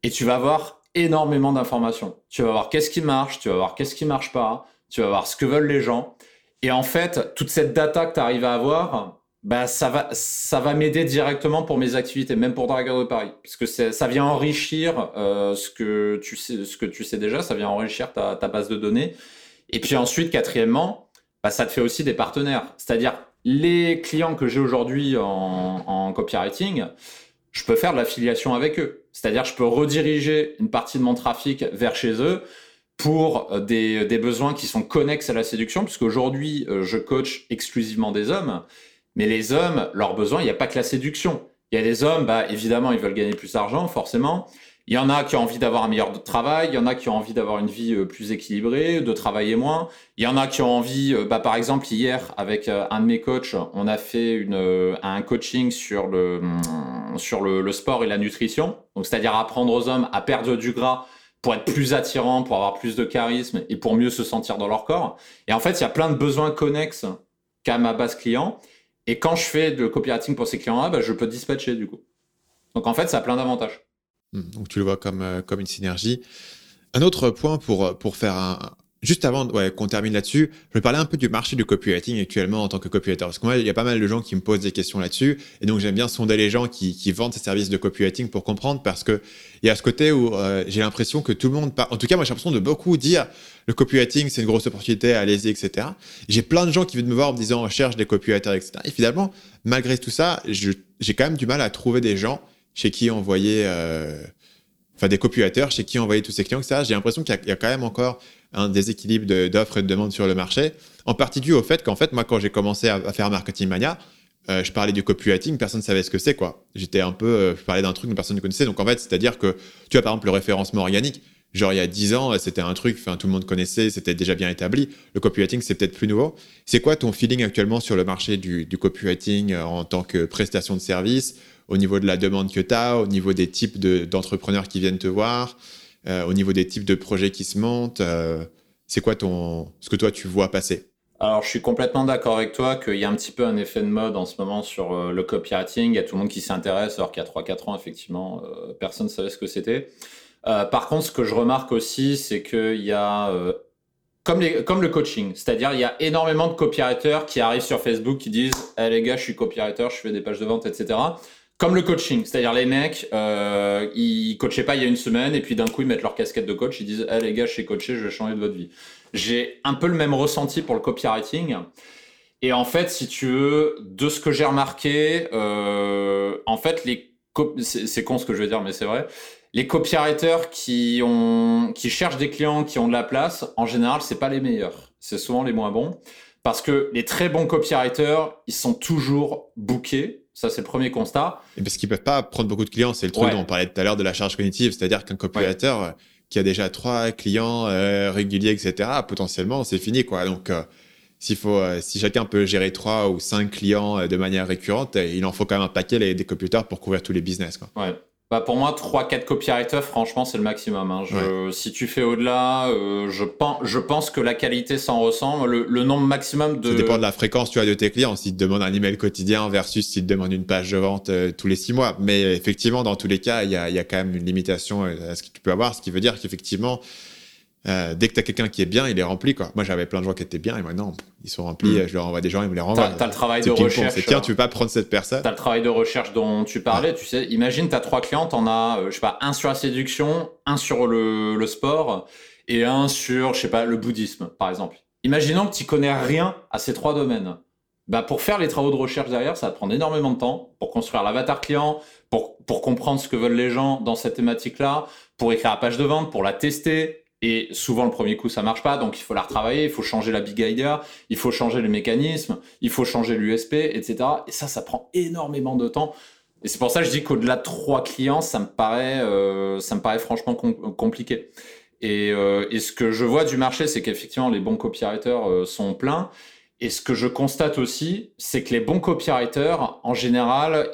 et tu vas avoir énormément d'informations. Tu vas voir qu'est-ce qui marche, tu vas voir qu'est-ce qui marche pas, tu vas voir ce que veulent les gens. Et en fait, toute cette data que tu arrives à avoir, bah, ça va, ça va m'aider directement pour mes activités, même pour Dragon de Paris, puisque ça vient enrichir euh, ce, que tu sais, ce que tu sais déjà, ça vient enrichir ta base de données. Et puis ensuite, quatrièmement, bah, ça te fait aussi des partenaires. C'est-à-dire, les clients que j'ai aujourd'hui en, copywriting, je peux faire de l'affiliation avec eux. C'est-à-dire, je peux rediriger une partie de mon trafic vers chez eux pour euh, des, des, besoins qui sont connexes à la séduction, puisqu'aujourd'hui, aujourd'hui je coach exclusivement des hommes, mais les hommes, leurs besoins, il n'y a pas que la séduction. Il y a des hommes, bah, évidemment, ils veulent gagner plus d'argent, forcément. Il y en a qui ont envie d'avoir un meilleur travail, il y en a qui ont envie d'avoir une vie euh, plus équilibrée, de travailler moins. Il y en a qui ont envie, euh, bah, par exemple, hier, avec un de mes coachs, on a fait une, un coaching sur, le, mm, sur le, sport et la nutrition. Donc, c'est-à-dire apprendre aux hommes à perdre du gras pour être plus attirant, pour avoir plus de charisme et pour mieux se sentir dans leur corps. Et en fait, il y a plein de besoins connexes qu'à ma base client. Et quand je fais de copywriting pour ces clients-là, bah, je peux dispatcher du coup. Donc en fait, ça a plein d'avantages. Donc tu le vois comme, euh, comme une synergie. Un autre point pour, pour faire un, Juste avant qu'on termine là-dessus, je vais parler un peu du marché du copywriting actuellement en tant que copywriter. Parce que moi, il y a pas mal de gens qui me posent des questions là-dessus. Et donc, j'aime bien sonder les gens qui, vendent ces services de copywriting pour comprendre parce que il y a ce côté où euh, j'ai l'impression que tout le monde, en tout cas, moi, j'ai l'impression de beaucoup dire le copywriting, c'est une grosse opportunité, allez-y, etc. J'ai plein de gens qui viennent me voir en me disant, on cherche des copywriters, etc. Et finalement, malgré tout ça, j'ai quand même du mal à trouver des gens chez qui envoyer, euh, enfin, des copywriters chez qui envoyer tous ces clients, etc. J'ai l'impression qu'il y, a quand même encore un déséquilibre d'offres et de demandes sur le marché, en partie dû au fait qu'en fait, moi, quand j'ai commencé à, faire Marketing Mania, euh, je parlais du copywriting, personne ne savait ce que c'est, quoi. J'étais un peu, euh, je parlais d'un truc que personne ne connaissait. Donc, en fait, c'est-à-dire que, tu vois, par exemple, le référencement organique, genre, il y a 10 ans, c'était un truc, enfin, tout le monde connaissait, c'était déjà bien établi. Le copywriting, c'est peut-être plus nouveau. C'est quoi ton feeling actuellement sur le marché du, copywriting euh, en tant que prestation de service, au niveau de la demande que tu as, au niveau des types d'entrepreneurs qui viennent te voir euh, au niveau des types de projets qui se montent euh, C'est quoi ton, ce que toi tu vois passer? Alors, je suis complètement d'accord avec toi qu'il y a un petit peu un effet de mode en ce moment sur euh, le copywriting. Il y a tout le monde qui s'intéresse, alors qu'il y a 3-4 ans, effectivement, personne ne savait ce que c'était. par contre, ce que je remarque aussi, c'est qu'il y a, comme, le coaching, c'est-à-dire il y a énormément de copywriters qui arrivent sur Facebook qui disent hey, les gars, je suis copywriter, je fais des pages de vente, etc. Comme le coaching, c'est-à-dire les mecs, euh, ils coachaient pas il y a une semaine et puis d'un coup ils mettent leur casquette de coach, ils disent "Eh les gars, je suis coaché, je vais changer de votre vie." J'ai un peu le même ressenti pour le copywriting. Et en fait, si tu veux, de ce que j'ai remarqué, euh, en fait, les c'est con ce que je veux dire, mais c'est vrai. Les copywriters qui ont qui cherchent des clients qui ont de la place, en général, c'est pas les meilleurs. C'est souvent les moins bons parce que les très bons copywriters, ils sont toujours bookés ça, c'est le premier constat. Et parce qu'ils peuvent pas prendre beaucoup de clients. C'est le truc dont on parlait tout à l'heure de la charge cognitive. C'est-à-dire qu'un copywriter euh, qui a déjà trois clients euh, réguliers, etc., potentiellement, c'est fini, quoi. Donc, euh, s'il faut, si chacun peut gérer trois ou cinq clients de manière récurrente, il en faut quand même un paquet des computers pour couvrir tous les business, quoi. Ouais. Bah pour moi, 3-4 copywriters, franchement, c'est le maximum. Hein. Si tu fais au-delà, euh, je, pense, je pense que la qualité s'en ressent. Le, nombre maximum de... Ça dépend de la fréquence tu as de tes clients. Si te demandent un email quotidien versus si te demandent une page de vente euh, tous les 6 mois. Mais effectivement, dans tous les cas, il y a, y a, quand même une limitation à ce que tu peux avoir. Ce qui veut dire qu'effectivement, euh, dès que tu as quelqu'un qui est bien, il est rempli. Quoi. Moi, j'avais plein de gens qui étaient bien et maintenant, ils sont remplis. Mm. Je leur envoie des gens, ils me les renvoient. Tu as, le travail de recherche. tiens, tu veux pas prendre cette personne? Tu as le travail de recherche dont tu parlais. Tu sais, imagine, tu as trois clients, tu en as, euh, je sais pas, un sur la séduction, un sur le, le, sport et un sur, je sais pas, le bouddhisme, par exemple. Imaginons que tu connais rien à ces trois domaines. Bah, pour faire les travaux de recherche derrière, ça va prendre énormément de temps pour construire l'avatar client, pour, pour comprendre ce que veulent les gens dans cette thématique-là, pour écrire la page de vente, pour la tester, et souvent, le premier coup, ça marche pas, donc il faut la retravailler, il faut changer la big idea, il faut changer le mécanisme, il faut changer l'USP, etc. Et ça, ça prend énormément de temps. Et c'est pour ça que je dis qu'au-delà de trois clients, ça me paraît, euh, ça me paraît franchement compliqué. Et, euh, et, ce que je vois du marché, c'est qu'effectivement, les bons copywriters euh, sont pleins. Et ce que je constate aussi, c'est que les bons copywriters, en général,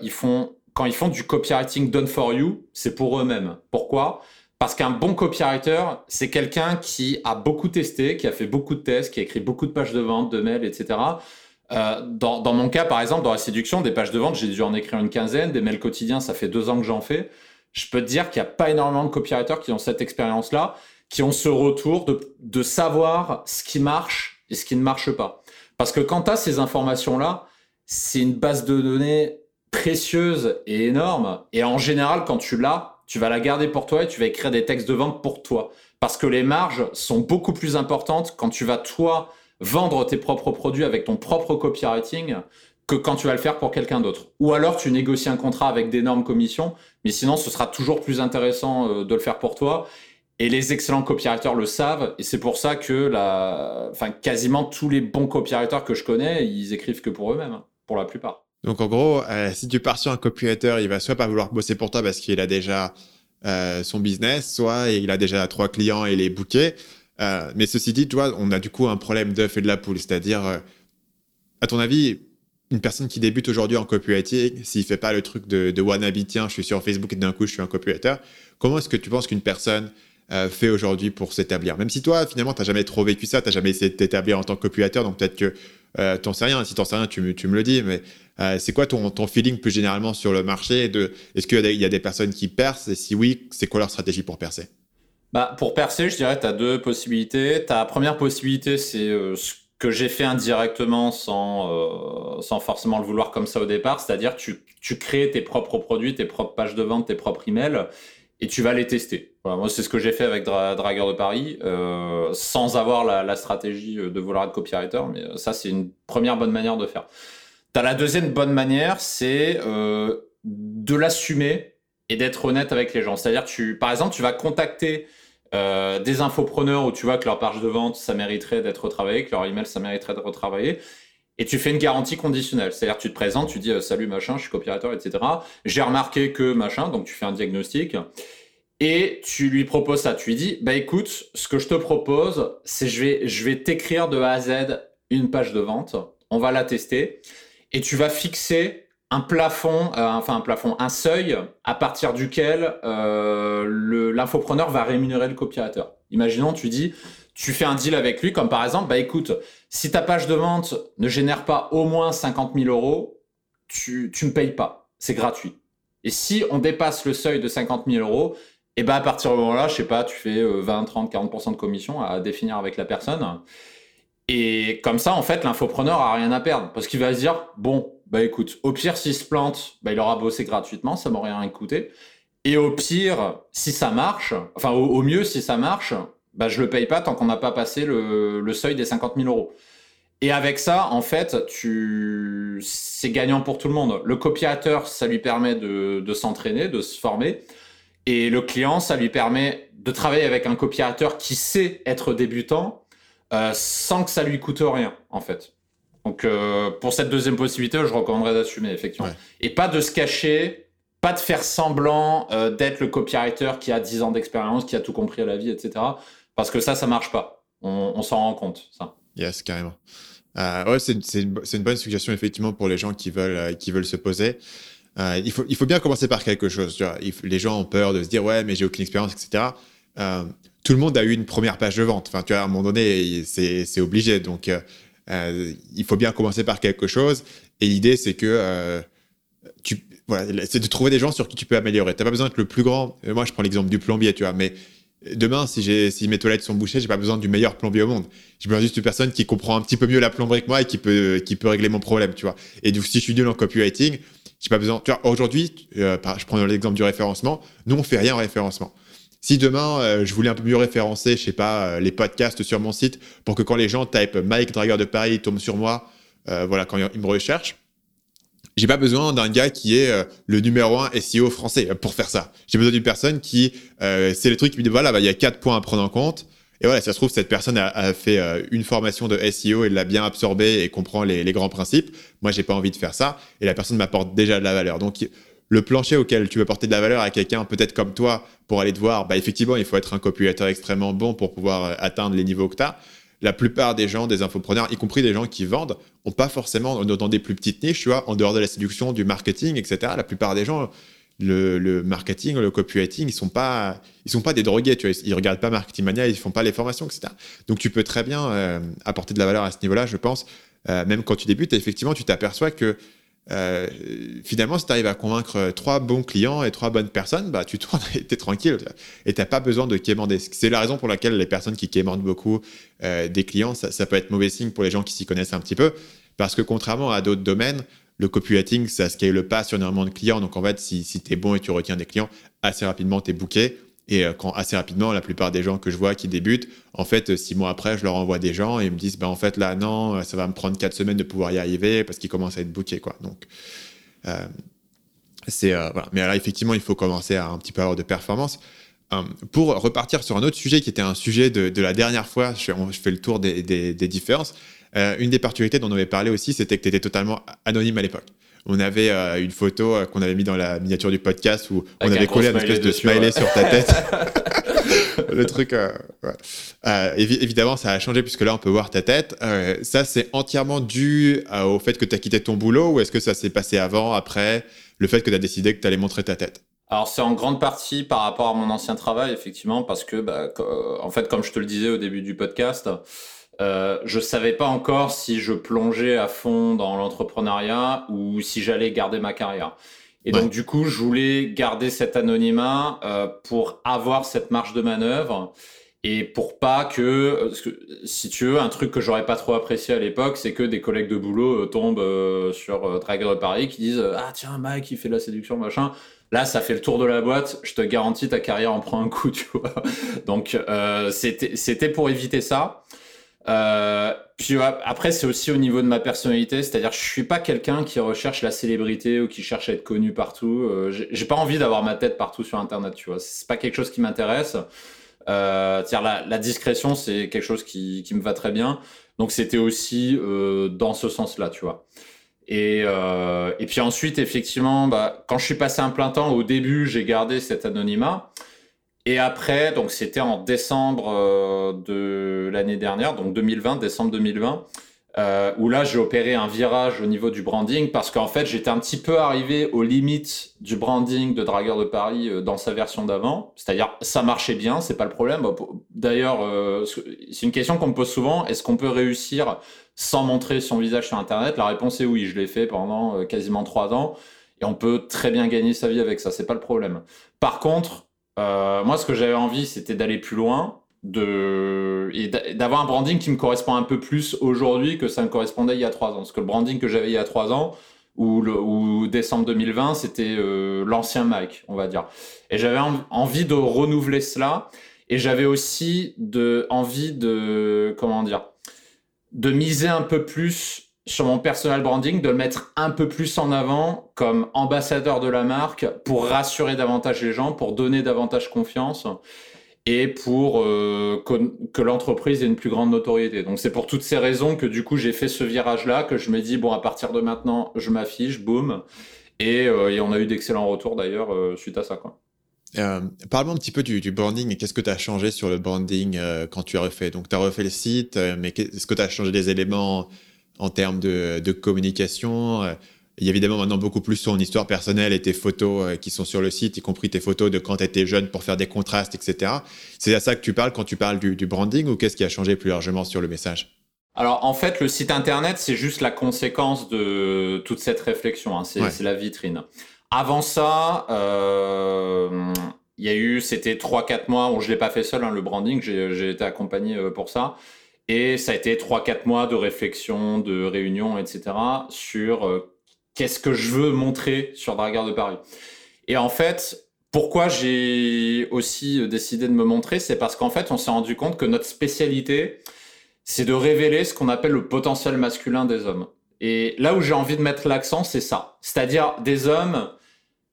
quand ils font du copywriting done for you, c'est pour eux-mêmes. Pourquoi? Parce qu'un bon copywriter, c'est quelqu'un qui a beaucoup testé, qui a fait beaucoup de tests, qui a écrit beaucoup de pages de vente, de mails, etc. Euh, dans, mon cas, par exemple, dans la séduction, des pages de vente, j'ai dû en écrire une quinzaine, des mails quotidiens, ça fait deux ans que j'en fais. Je peux te dire qu'il n'y a pas énormément de copywriters qui ont cette expérience-là, qui ont ce retour de, de savoir ce qui marche et ce qui ne marche pas. Parce que quand tu ces informations-là, c'est une base de données précieuse et énorme. Et en général, quand tu l'as, tu vas la garder pour toi et tu vas écrire des textes de vente pour toi. Parce que les marges sont beaucoup plus importantes quand tu vas, toi, vendre tes propres produits avec ton propre copywriting que quand tu vas le faire pour quelqu'un d'autre. Ou alors tu négocies un contrat avec d'énormes commissions, mais sinon ce sera toujours plus intéressant euh, de le faire pour toi. Et les excellents copywriters le savent, et c'est pour ça que la... enfin, quasiment tous les bons copywriters que je connais, ils écrivent que pour eux-mêmes, hein, pour la plupart. Donc en gros, euh, si tu pars sur un copywriter, il va soit pas vouloir bosser pour toi parce qu'il a déjà euh, son business, soit il a déjà trois clients et les bouquets. Euh, mais ceci dit, tu vois, on a du coup un problème d'œuf et de la poule, c'est-à-dire, à ton avis, une personne qui débute aujourd'hui en copywriting, s'il fait pas le truc de, de wannabe, tiens, je suis sur Facebook et d'un coup je suis un copywriter, comment est-ce que tu penses qu'une personne fait aujourd'hui pour s'établir? Même si toi, finalement, tu n'as jamais trop vécu ça, tu n'as jamais essayé de t'établir en tant que copywriter, donc peut-être que euh, t'en sais rien. Si t'en sais rien, tu, me le dis, mais euh, c'est quoi ton, feeling plus généralement sur le marché Est-ce qu'il y, a des personnes qui percent? Et si oui, c'est quoi leur stratégie pour percer? Bah, Pour percer, je dirais tu as deux possibilités. Ta première possibilité, c'est ce que j'ai fait indirectement sans, sans forcément le vouloir comme ça au départ, c'est-à-dire tu, tu crées tes propres produits, tes propres pages de vente, tes propres emails et tu vas les tester. moi, c'est ce que j'ai fait avec Dra Dragueur de Paris, euh, sans avoir la, stratégie de vouloir être copywriter, mais euh, ça, c'est une première bonne manière de faire. Tu as la deuxième bonne manière, c'est euh, de l'assumer et d'être honnête avec les gens. C'est-à-dire, par exemple, tu vas contacter des infopreneurs où tu vois que leur page de vente, ça mériterait d'être retravaillé, que leur email, ça mériterait d'être retravaillé. Et tu fais une garantie conditionnelle. C'est-à-dire tu te présentes, tu dis euh, salut machin, je suis copywriter, etc. J'ai remarqué que machin, donc tu fais un diagnostic. Et tu lui proposes ça. Tu lui dis, bah écoute, ce que je te propose, c'est je vais, je vais t'écrire de A à Z une page de vente. On va la tester. Et tu vas fixer un plafond, euh, enfin un plafond, un seuil à partir duquel euh, l'infopreneur va rémunérer le copywriter. Imaginons, tu dis, tu fais un deal avec lui, comme par exemple, bah écoute, si ta page de vente ne génère pas au moins 50 000 euros, tu, tu ne payes pas. C'est gratuit. Et si on dépasse le seuil de 50 000 euros, et eh ben à partir de moment-là, je sais pas, tu fais 20, 30, 40% de commission à définir avec la personne. Et comme ça, en fait, l'infopreneur a rien à perdre parce qu'il va se dire bon, bah écoute, au pire, s'il se plante, bah, il aura bossé gratuitement, ça m'aurait rien coûté. Et au pire, si ça marche, enfin au mieux, si ça marche, bah, je le paye pas tant qu'on n'a pas passé le, seuil des 50 000 euros. Et avec ça, en fait, tu... c'est gagnant pour tout le monde. Le copiateur, ça lui permet de, s'entraîner, de se former. Et le client, ça lui permet de travailler avec un copiateur qui sait être débutant sans que ça lui coûte rien, en fait. Donc, euh, pour cette deuxième possibilité, je recommanderais d'assumer, effectivement. Et pas de se cacher, pas de faire semblant euh, d'être le copywriter qui a 10 ans d'expérience, qui a tout compris à la vie, etc. Parce que ça, ça marche pas. On, s'en rend compte, ça. Yes, carrément. Euh, ouais, c'est une, une, bonne suggestion, effectivement, pour les gens qui veulent, euh, qui veulent se poser. Euh, il, faut, il faut bien commencer par quelque chose. Tu vois. les gens ont peur de se dire, ouais, mais j'ai aucune expérience, etc. Euh, tout le monde a eu une première page de vente. Enfin, tu vois, à un moment donné, c'est obligé. Donc, euh, il faut bien commencer par quelque chose. Et l'idée, c'est que tu, voilà, c'est de trouver des gens sur qui tu peux améliorer. T'as pas besoin d'être le plus grand. Moi, je prends l'exemple du plombier, tu vois, mais Demain, si, mes toilettes sont bouchées, j'ai pas besoin du meilleur plombier au monde. J'ai besoin juste d'une personne qui comprend un petit peu mieux la plomberie que moi et qui peut, régler mon problème, tu vois. Et donc, si je suis nul en copywriting, j'ai pas besoin. Tu vois, aujourd'hui, euh, je prends l'exemple du référencement. Nous, on fait rien en référencement. Si demain, euh, je voulais un peu mieux référencer, je sais pas, euh, les podcasts sur mon site pour que quand les gens typent Mike Dragueur de Paris, ils tombent sur moi, voilà, quand ils me recherchent, j'ai pas besoin d'un gars qui est euh, le numéro un SEO français euh, pour faire ça. J'ai besoin d'une personne qui, euh, c'est le truc qui me dit voilà, bah, il y a quatre points à prendre en compte. Et voilà, ça se trouve, cette personne a, fait une formation de SEO et l'a bien absorbé et comprend les, les grands principes. Moi, j'ai pas envie de faire ça. Et la personne m'apporte déjà de la valeur. Donc, le plancher auquel tu veux porter de la valeur à quelqu'un, peut-être comme toi, pour aller te voir, bah, effectivement, il faut être un copywriter extrêmement bon pour pouvoir atteindre les niveaux que tu as la plupart des gens, des infopreneurs, y compris des gens qui vendent, ont pas forcément dans des plus petites niches, tu vois, en dehors de la séduction, du marketing, etc. La plupart des gens, le, marketing, le copywriting, ils sont pas, ils sont pas des drogués, tu vois, ils, regardent pas Marketing Mania, ils font pas les formations, etc. Donc tu peux très bien euh, apporter de la valeur à ce niveau-là, je pense. Euh, même quand tu débutes, effectivement, tu t'aperçois que euh, finalement, si tu arrives à convaincre euh, trois bons clients et trois bonnes personnes, bah, tu tournes tu es tranquille. Et tu n'as pas besoin de quémander. C'est la raison pour laquelle les personnes qui quémandent beaucoup euh, des clients, ça, peut être mauvais signe pour les gens qui s'y connaissent un petit peu. Parce que contrairement à d'autres domaines, le copywriting, ça scale pas sur énormément de clients. Donc en fait, si, si tu es bon et tu retiens des clients, assez rapidement, tu es booké. Et euh, quand assez rapidement, la plupart des gens que je vois qui débutent, en fait, euh, six mois après, je leur envoie des gens et ils me disent, ben, en fait, là, non, euh, ça va me prendre quatre semaines de pouvoir y arriver parce qu'ils commencent à être bookés, quoi. Donc, c'est, voilà. Mais là, effectivement, il faut commencer à un petit peu avoir de performance. pour repartir sur un autre sujet qui était un sujet de, la dernière fois, je, fais le tour des, différences. une des particularités dont on avait parlé aussi, c'était que tu étais totalement anonyme à l'époque on avait une photo qu'on avait mis dans la miniature du podcast où on avait collé un espèce de smiley sur ta tête. le truc, euh, euh, évidemment, ça a changé puisque là, on peut voir ta tête. Euh, ça, c'est entièrement dû au fait que tu as quitté ton boulot ou est-ce que ça s'est passé avant, après, le fait que tu as décidé que tu allais montrer ta tête? Alors c'est en grande partie par rapport à mon ancien travail, effectivement, parce que, bah, en fait, comme je te le disais au début du podcast, euh, je savais pas encore si je plongeais à fond dans l'entrepreneuriat ou si j'allais garder ma carrière. Et donc, du coup, je voulais garder cet anonymat euh, pour avoir cette marge de manœuvre et pour pas que, si tu veux, un truc que j'aurais pas trop apprécié à l'époque, c'est que des collègues de boulot euh, tombent euh, sur euh, de Paris qui disent Ah, tiens, Mike, il fait de la séduction, machin. Là, ça fait le tour de la boîte. Je te garantis, ta carrière en prend un coup, tu vois. Donc, euh, c'était pour éviter ça. Euh, puis après, c'est aussi au niveau de ma personnalité, c'est-à-dire je suis pas quelqu'un qui recherche la célébrité ou qui cherche à être connu partout. Euh, j'ai pas envie d'avoir ma tête partout sur Internet, tu vois. C'est pas quelque chose qui m'intéresse. Euh, la, la, discrétion, c'est quelque chose qui, qui, me va très bien. Donc c'était aussi euh, dans ce sens-là, tu vois. Et, euh, et puis ensuite, effectivement, bah, quand je suis passé un plein temps, au début, j'ai gardé cet anonymat. Et après, donc c'était en décembre euh, de l'année dernière, donc 2020, décembre 2020, euh, où là j'ai opéré un virage au niveau du branding parce qu'en fait j'étais un petit peu arrivé aux limites du branding de Dragueur de Paris euh, dans sa version d'avant. C'est-à-dire ça marchait bien, c'est pas le problème. D'ailleurs, c'est une question qu'on me pose souvent. Est-ce qu'on peut réussir sans montrer son visage sur Internet? La réponse est oui. Je l'ai fait pendant quasiment trois ans et on peut très bien gagner sa vie avec ça. C'est pas le problème. Par contre euh, moi, ce que j'avais envie, c'était d'aller plus loin, de et d'avoir un branding qui me correspond un peu plus aujourd'hui que ça me correspondait il y a trois ans. Parce que le branding que j'avais il y a trois ans, ou, le, ou décembre 2020, c'était euh, l'ancien Mike, on va dire. Et j'avais envie de renouveler cela. Et j'avais aussi de, envie de, comment dire, de miser un peu plus sur mon personal branding, de le mettre un peu plus en avant comme ambassadeur de la marque pour rassurer davantage les gens, pour donner davantage confiance et pour euh, que, l'entreprise ait une plus grande notoriété. Donc c'est pour toutes ces raisons que du coup j'ai fait ce virage-là, que je me dis, bon, à partir de maintenant, je m'affiche, boum. Et, euh, et, on a eu d'excellents retours d'ailleurs euh, suite à ça. Parle-moi un petit peu du, branding et qu'est-ce que tu as changé sur le branding quand tu as refait? Donc tu as refait le site, mais est-ce que tu as changé des éléments en termes de, communication. Euh, il y a évidemment maintenant beaucoup plus sur histoire personnelle et tes photos euh, qui sont sur le site, y compris tes photos de quand tu étais jeune pour faire des contrastes, etc. C'est à ça que tu parles quand tu parles du, branding ou qu'est-ce qui a changé plus largement sur le message? Alors en fait, le site internet, c'est juste la conséquence de toute cette réflexion, hein. c'est la vitrine. Avant ça, euh, il y a eu, c'était 3-4 mois, où je ne l'ai pas fait seul, hein, le branding, j'ai été accompagné pour ça. Et ça a été 3-4 mois de réflexion, de réunion, etc. sur euh, qu'est-ce que je veux montrer sur Dragueur de Paris. Et en fait, pourquoi j'ai aussi euh, décidé de me montrer, c'est parce qu'en fait, on s'est rendu compte que notre spécialité, c'est de révéler ce qu'on appelle le potentiel masculin des hommes. Et là où j'ai envie de mettre l'accent, c'est ça. C'est-à-dire des hommes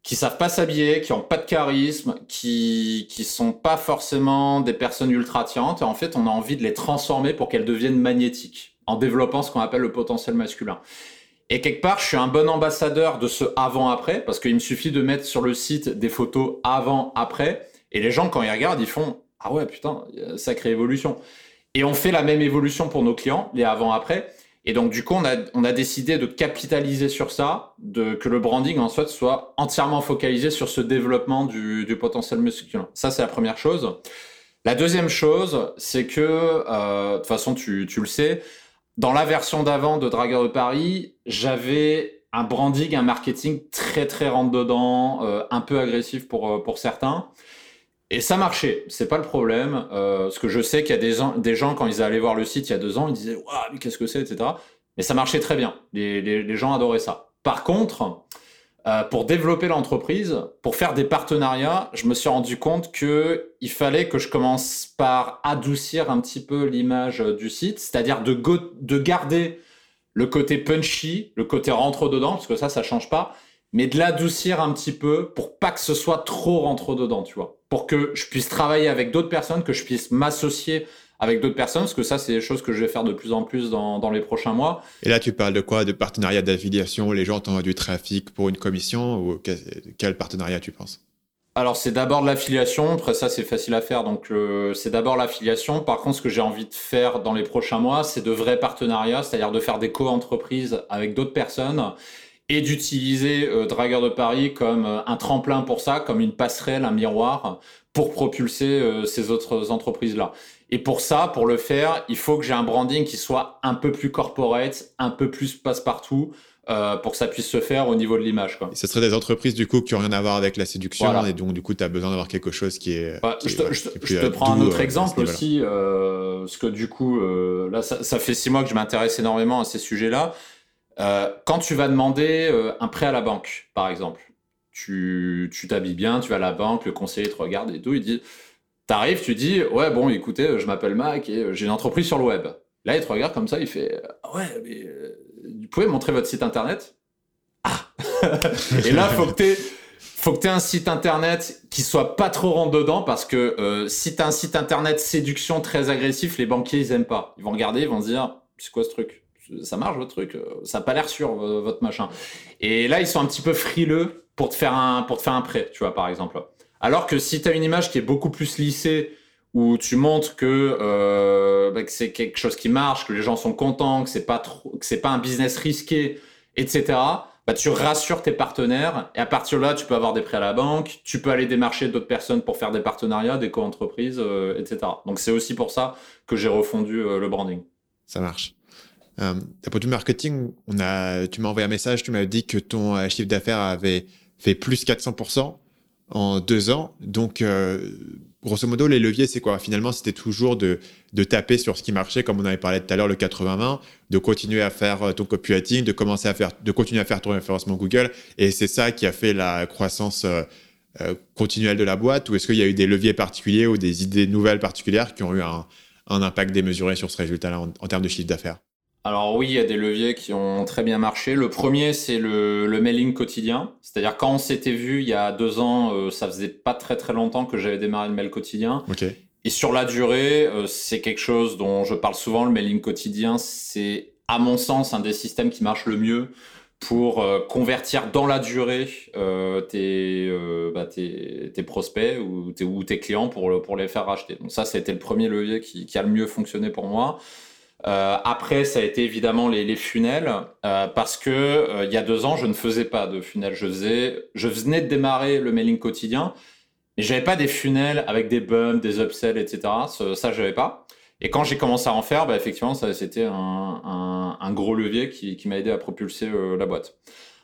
qui savent pas s'habiller, qui ont pas de charisme, qui qui sont pas forcément des personnes ultra attirantes. Et en fait, on a envie de les transformer pour qu'elles deviennent magnétiques, en développant ce qu'on appelle le potentiel masculin. Et quelque part, je suis un bon ambassadeur de ce avant-après, parce qu'il me suffit de mettre sur le site des photos avant-après, et les gens, quand ils regardent, ils font Ah ouais, putain, sacrée évolution. Et on fait la même évolution pour nos clients, les avant-après. Et donc, du coup, on a, on a décidé de capitaliser sur ça, de, que le branding en soit soit entièrement focalisé sur ce développement du, du potentiel masculin. Ça, c'est la première chose. La deuxième chose, c'est que, euh, de toute façon, tu, tu le sais, dans la version d'avant de Dragueur de Paris, j'avais un branding, un marketing très très rentre dedans, euh, un peu agressif pour, euh, pour certains. Et ça marchait, c'est pas le problème. Euh, parce que je sais qu'il y a des, des, gens, quand ils allaient voir le site il y a deux ans, ils disaient Waouh, mais qu'est-ce que c'est, etc. Mais ça marchait très bien. Les, les, les gens adoraient ça. Par contre, euh, pour développer l'entreprise, pour faire des partenariats, je me suis rendu compte que il fallait que je commence par adoucir un petit peu l'image du site, c'est-à-dire de, de garder le côté punchy, le côté rentre dedans, parce que ça, ça change pas, mais de l'adoucir un petit peu pour pas que ce soit trop rentre dedans, tu vois. Pour que je puisse travailler avec d'autres personnes, que je puisse m'associer avec d'autres personnes, parce que ça, c'est des choses que je vais faire de plus en plus dans, dans les prochains mois. Et là, tu parles de quoi? De partenariat d'affiliation? Les gens t'envoient du trafic pour une commission? Ou quel partenariat tu penses? Alors c'est d'abord de l'affiliation, après ça c'est facile à faire, donc euh, c'est d'abord l'affiliation. Par contre ce que j'ai envie de faire dans les prochains mois, c'est de vrais partenariats, c'est-à-dire de faire des co-entreprises avec d'autres personnes et d'utiliser euh, Dragueur de Paris comme euh, un tremplin pour ça, comme une passerelle, un miroir pour propulser ces autres entreprises-là. Et pour ça, pour le faire, il faut que j'ai un branding qui soit un peu plus corporate, un peu plus passe-partout, euh, pour que ça puisse se faire au niveau de l'image. Ce serait des entreprises du coup qui n'ont rien à voir avec la séduction et donc du coup tu as besoin d'avoir quelque chose qui est. je, te, prends un autre euh, exemple aussi, euh, parce que du coup là ça, fait six mois que je m'intéresse énormément à ces sujets-là. Quand tu vas demander un prêt à la banque, par exemple, tu t'habilles bien, tu vas à la banque, le conseiller te regarde et tout, il dit, t'arrives, tu dis ouais bon écoutez, je m'appelle Mac et j'ai une entreprise sur le web. Là il te regarde comme ça, il fait ouais mais vous pouvez montrer votre site internet? Ah Et là, faut que tu faut que tu aies un site internet qui soit pas trop rentre dedans parce que euh, si tu as un site internet séduction très agressif, les banquiers ils aiment pas. Ils vont regarder, ils vont se dire c'est quoi ce truc? Ça marche votre truc Ça a pas l'air sûr votre machin. Et là, ils sont un petit peu frileux pour te faire un pour te faire un prêt, tu vois par exemple. Alors que si tu as une image qui est beaucoup plus lissée où tu montres que, euh, bah, que c'est quelque chose qui marche, que les gens sont contents, que c'est pas trop, que c'est pas un business risqué, etc. Bah, tu rassures tes partenaires et à partir de là, tu peux avoir des prêts à la banque, tu peux aller démarcher d'autres personnes pour faire des partenariats, des co-entreprises, euh, etc. Donc c'est aussi pour ça que j'ai refondu euh, le branding. Ça marche. Euh, D'un marketing, on a, tu m'as envoyé un message, tu m'as dit que ton euh, chiffre d'affaires avait fait plus 400% en deux ans. Donc, grosso modo, les leviers, c'est quoi? Finalement, c'était toujours de, taper sur ce qui marchait, comme on avait parlé tout à l'heure, le 80-20, de continuer à faire euh, ton copywriting, de commencer à faire, de continuer à faire ton référencement Google. Et c'est ça qui a fait la croissance euh, euh, continuelle de la boîte. Ou est-ce qu'il y a eu des leviers particuliers ou des idées nouvelles particulières qui ont eu un impact démesuré sur ce résultat-là en termes de chiffre d'affaires? Alors oui, il y a des leviers qui ont très bien marché. Le premier, c'est le, mailing quotidien. C'est-à-dire quand on s'était vu il y a deux ans, euh, ça faisait pas très très longtemps que j'avais démarré le mail quotidien. Et sur la durée, euh, c'est quelque chose dont je parle souvent. Le mailing quotidien, c'est à mon sens un des systèmes qui marche le mieux pour euh, convertir dans la durée tes, bah, tes, tes, prospects ou tes, ou tes clients pour, pour les faire racheter. Donc ça, c'était le premier levier qui, qui a le mieux fonctionné pour moi. Euh, après, ça a été évidemment les, les funnels, euh, parce que euh, il y a deux ans, je ne faisais pas de funnels. Je faisais, je venais de démarrer le mailing quotidien, mais j'avais pas des funnels avec des bumps, des upsells, etc. Ça, ça j'avais pas. Et quand j'ai commencé à en faire, bah, effectivement, ça c'était un, un, un, gros levier qui, qui m'a aidé à propulser la boîte.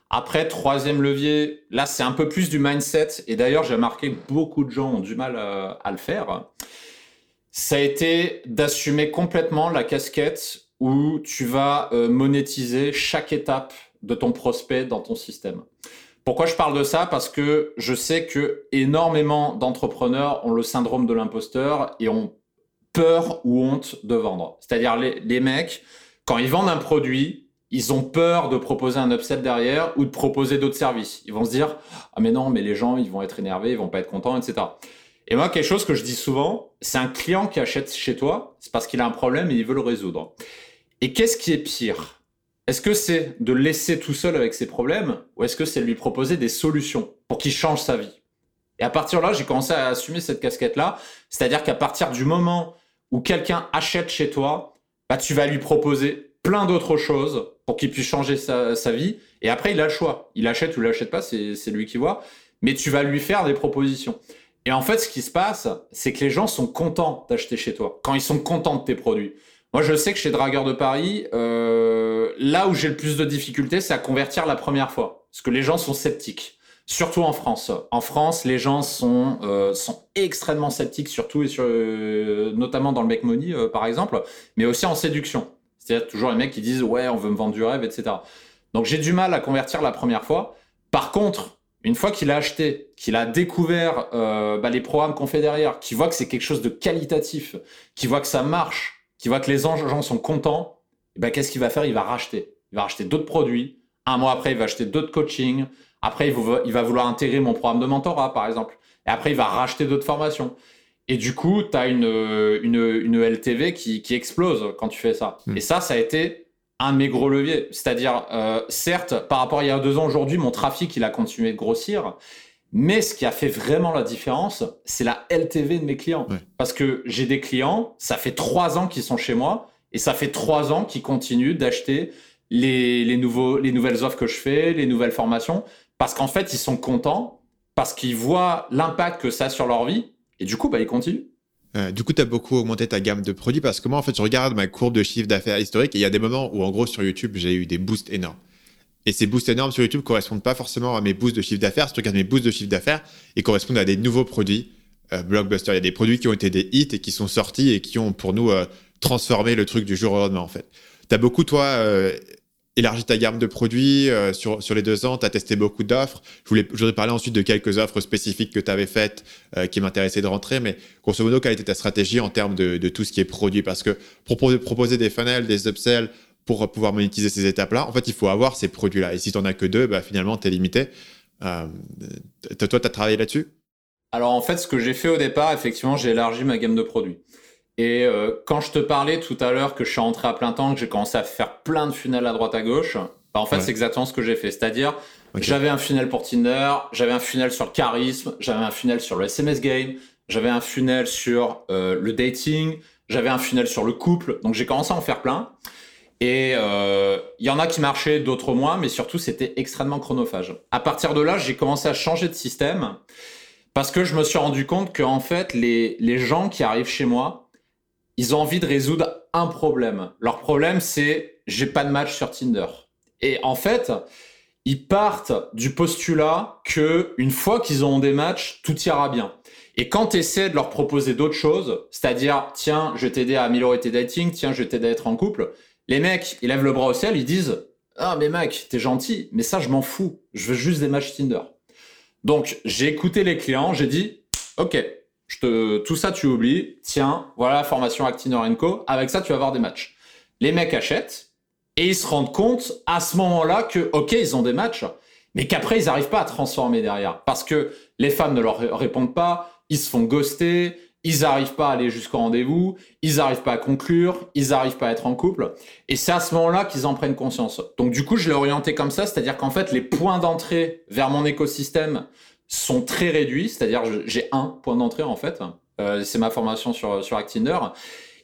Après, troisième levier, là c'est un peu plus du mindset. Et d'ailleurs, j'ai remarqué que beaucoup de gens ont du mal à, à le faire ça a été d'assumer complètement la casquette où tu vas euh, monétiser chaque étape de ton prospect dans ton système. Pourquoi je parle de ça? Parce que je sais que énormément d'entrepreneurs ont le syndrome de l'imposteur et ont peur ou honte de vendre. C'est-à-dire les, mecs, quand ils vendent un produit, ils ont peur de proposer un upsell derrière ou de proposer d'autres services. Ils vont se dire ah mais non mais les gens ils vont être énervés, ils vont pas être contents, etc. Et moi, quelque chose que je dis souvent, c'est un client qui achète chez toi, c'est parce qu'il a un problème et il veut le résoudre. Et qu'est-ce qui est pire? Est-ce que c'est de le laisser tout seul avec ses problèmes ou est-ce que c'est de lui proposer des solutions pour qu'il change sa vie? Et à partir de là, j'ai commencé à assumer cette casquette-là. C'est-à-dire qu'à partir du moment où quelqu'un achète chez toi, bah, tu vas lui proposer plein d'autres choses pour qu'il puisse changer sa, vie. Et après, il a le choix. Il achète ou il l'achète pas, c'est lui qui voit. Mais tu vas lui faire des propositions. Et en fait, ce qui se passe, c'est que les gens sont contents d'acheter chez toi, quand ils sont contents de tes produits. Moi, je sais que chez Dragueur de Paris, euh, là où j'ai le plus de difficultés, c'est à convertir la première fois. Parce que les gens sont sceptiques. Surtout en France. En France, les gens sont, euh, sont extrêmement sceptiques, surtout et sur, euh, notamment dans le make money, euh, par exemple, mais aussi en séduction. C'est-à-dire toujours les mecs qui disent ouais, on veut me vendre du rêve, etc. Donc j'ai du mal à convertir la première fois. Par contre, une fois qu'il a acheté, qu'il a découvert euh, bah, les programmes qu'on fait derrière, qu'il voit que c'est quelque chose de qualitatif, qu'il voit que ça marche, qu'il voit que les gens sont contents, bah, qu'est-ce qu'il va faire? Il va racheter. Il va racheter d'autres produits. Un mois après, il va acheter d'autres coachings. Après, il va vouloir intégrer mon programme de mentorat, par exemple. Et après, il va racheter d'autres formations. Et du coup, tu as une, une, LTV qui, explose quand tu fais ça. Hmm. Et ça, ça a été un de mes gros leviers. C'est-à-dire, euh, certes, par rapport à il y a deux ans, aujourd'hui, mon trafic, il a continué de grossir. Mais ce qui a fait vraiment la différence, c'est la LTV de mes clients. Parce que j'ai des clients, ça fait trois ans qu'ils sont chez moi, et ça fait trois ans qu'ils continuent d'acheter les, nouveaux, les nouvelles offres que je fais, les nouvelles formations, parce qu'en fait, ils sont contents, parce qu'ils voient l'impact que ça a sur leur vie, et du coup, bah, ils continuent. Euh, du coup, tu as beaucoup augmenté ta gamme de produits parce que moi, en fait, je regarde ma courbe de chiffre d'affaires historique et il y a des moments où, en gros, sur YouTube, j'ai eu des boosts énormes. Et ces boosts énormes sur YouTube correspondent pas forcément à mes boosts de chiffre d'affaires. Si tu regardes mes boosts de chiffre d'affaires, ils correspondent à des nouveaux produits euh, blockbuster. Il y a des produits qui ont été des hits et qui sont sortis et qui ont pour nous euh, transformé le truc du jour au lendemain en fait. Tu as beaucoup toi euh, élargi ta gamme de produits sur, sur les deux ans, tu as testé beaucoup d'offres. Je voulais je voudrais parler ensuite de quelques offres spécifiques que tu avais faites qui m'intéressaient de rentrer, mais grosso modo, quelle était ta stratégie en termes de, de tout ce qui est produit? Parce que proposer, proposer des funnels, des upsells, pour pouvoir monétiser ces étapes-là, en fait, il faut avoir ces produits-là. Et si tu n'en as que deux, bah, finalement, tu es limité. Euh, toi, tu as travaillé là-dessus? Alors, en fait, ce que j'ai fait au départ, effectivement, j'ai élargi ma gamme de produits. Et euh, quand je te parlais tout à l'heure que je suis rentré à plein temps, que j'ai commencé à faire plein de funnels à droite à gauche, bah, en fait, c'est exactement ce que j'ai fait. C'est-à-dire, j'avais un funnel pour Tinder, j'avais un funnel sur le charisme, j'avais un funnel sur le SMS game, j'avais un funnel sur euh, le dating, j'avais un funnel sur le couple. Donc, j'ai commencé à en faire plein. Et il euh, y en a qui marchaient, d'autres moins, mais surtout c'était extrêmement chronophage. À partir de là, j'ai commencé à changer de système parce que je me suis rendu compte que en fait, les, les gens qui arrivent chez moi, ils ont envie de résoudre un problème. Leur problème, c'est j'ai pas de match sur Tinder. Et en fait, ils partent du postulat que une fois qu'ils ont des matchs, tout ira bien. Et quand tu essaies de leur proposer d'autres choses, c'est-à-dire, tiens, je vais t'aider à améliorer tes dating, tiens, je vais t'aider à être en couple, les mecs, ils lèvent le bras au ciel, ils disent Ah, mais mec, t'es gentil, mais ça, je m'en fous. Je veux juste des matchs Tinder. Donc, j'ai écouté les clients, j'ai dit Ok, tout ça, tu oublies. Tiens, voilà la formation Actinor Co. Avec ça, tu vas avoir des matchs. Les mecs achètent et ils se rendent compte à ce moment-là que, ok, ils ont des matchs, mais qu'après, ils n'arrivent pas à transformer derrière. Parce que les femmes ne leur répondent pas, ils se font ghoster, ils n'arrivent pas à aller jusqu'au rendez-vous, ils n'arrivent pas à conclure, ils n'arrivent pas à être en couple. Et c'est à ce moment-là qu'ils en prennent conscience. Donc du coup, je l'ai orienté comme ça, c'est-à-dire qu'en fait, les points d'entrée vers mon écosystème sont très réduits, c'est-à-dire j'ai un point d'entrée en fait. Euh, c'est ma formation sur, sur.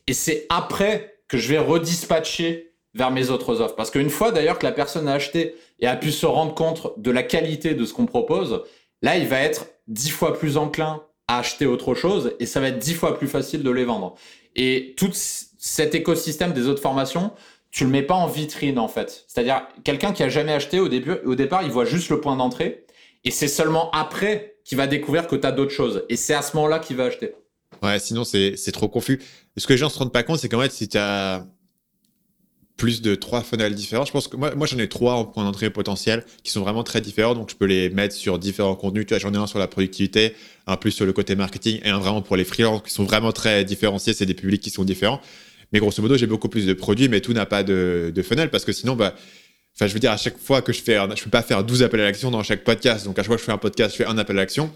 Et c'est après que je vais redispatcher vers mes autres offres. Parce qu'une fois d'ailleurs que la personne a acheté et a pu se rendre compte de la qualité de ce qu'on propose, là, il va être dix fois plus enclin acheter autre chose et ça va être dix fois plus facile de les vendre. Et tout cet écosystème des autres formations, tu le mets pas en vitrine en fait. C'est-à-dire quelqu'un qui a jamais acheté au début, au départ, il voit juste le point d'entrée et c'est seulement après qu'il va découvrir que tu as d'autres choses. Et c'est à ce moment-là qu'il va acheter. Ouais, sinon c'est trop confus. Ce que les gens se rendent pas compte, c'est qu'en fait, si tu as plus de trois funnels différents. Je pense que moi, moi j'en ai trois en point d'entrée potentiel qui sont vraiment très différents, donc je peux les mettre sur différents contenus. Tu vois, j'en ai un sur la productivité, un plus sur le côté marketing et un vraiment pour les freelances qui sont vraiment très différenciés. C'est des publics qui sont différents. Mais grosso modo, j'ai beaucoup plus de produits, mais tout n'a pas de, de funnel parce que sinon, bah, Enfin, je veux dire, à chaque fois que je fais, je peux pas faire 12 appels à l'action dans chaque podcast. Donc, à chaque fois que je fais un podcast, je fais un appel à l'action.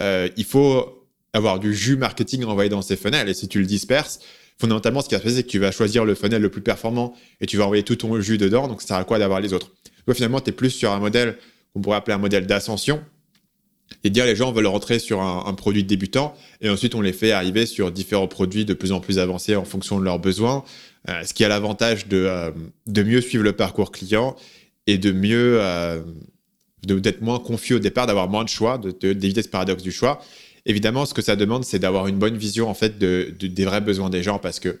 Euh, il faut avoir du jus marketing envoyé dans ces funnels. Et si tu le disperses, fondamentalement, ce qui va se passer, c'est que tu vas choisir le funnel le plus performant et tu vas envoyer tout ton jus dedans. Donc, ça sert à quoi d'avoir les autres? Toi, finalement, tu es plus sur un modèle qu'on pourrait appeler un modèle d'ascension et dire les gens veulent rentrer sur un, produit débutant et ensuite on les fait arriver sur différents produits de plus en plus avancés en fonction de leurs besoins, ce qui a l'avantage de, euh, de mieux suivre le parcours client et de mieux euh, d'être moins confus au départ, d'avoir moins de choix, d'éviter ce paradoxe du choix Évidemment, ce que ça demande, c'est d'avoir une bonne vision en fait de, des vrais besoins des gens parce que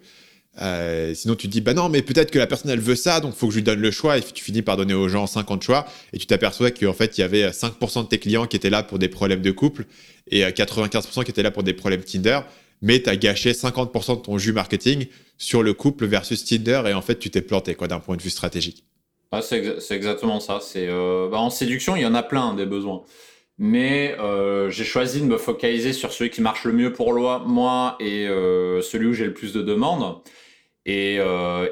euh, sinon, tu te dis, bah non, mais peut-être que la personne, elle veut ça, donc faut que je lui donne le choix. Et tu finis par donner aux gens 50 choix. Et tu t'aperçois qu'en fait, il y avait 5% de tes clients qui étaient là pour des problèmes de couple et 95% qui étaient là pour des problèmes Tinder. Mais tu as gâché 50% de ton jus marketing sur le couple versus Tinder. Et en fait, tu t'es planté quoi d'un point de vue stratégique. Ah, c'est exactement ça. C'est euh, bah, en séduction, il y en a plein des besoins mais euh, j'ai choisi de me focaliser sur celui qui marche le mieux pour moi et euh, celui où j'ai le plus de demandes. Et,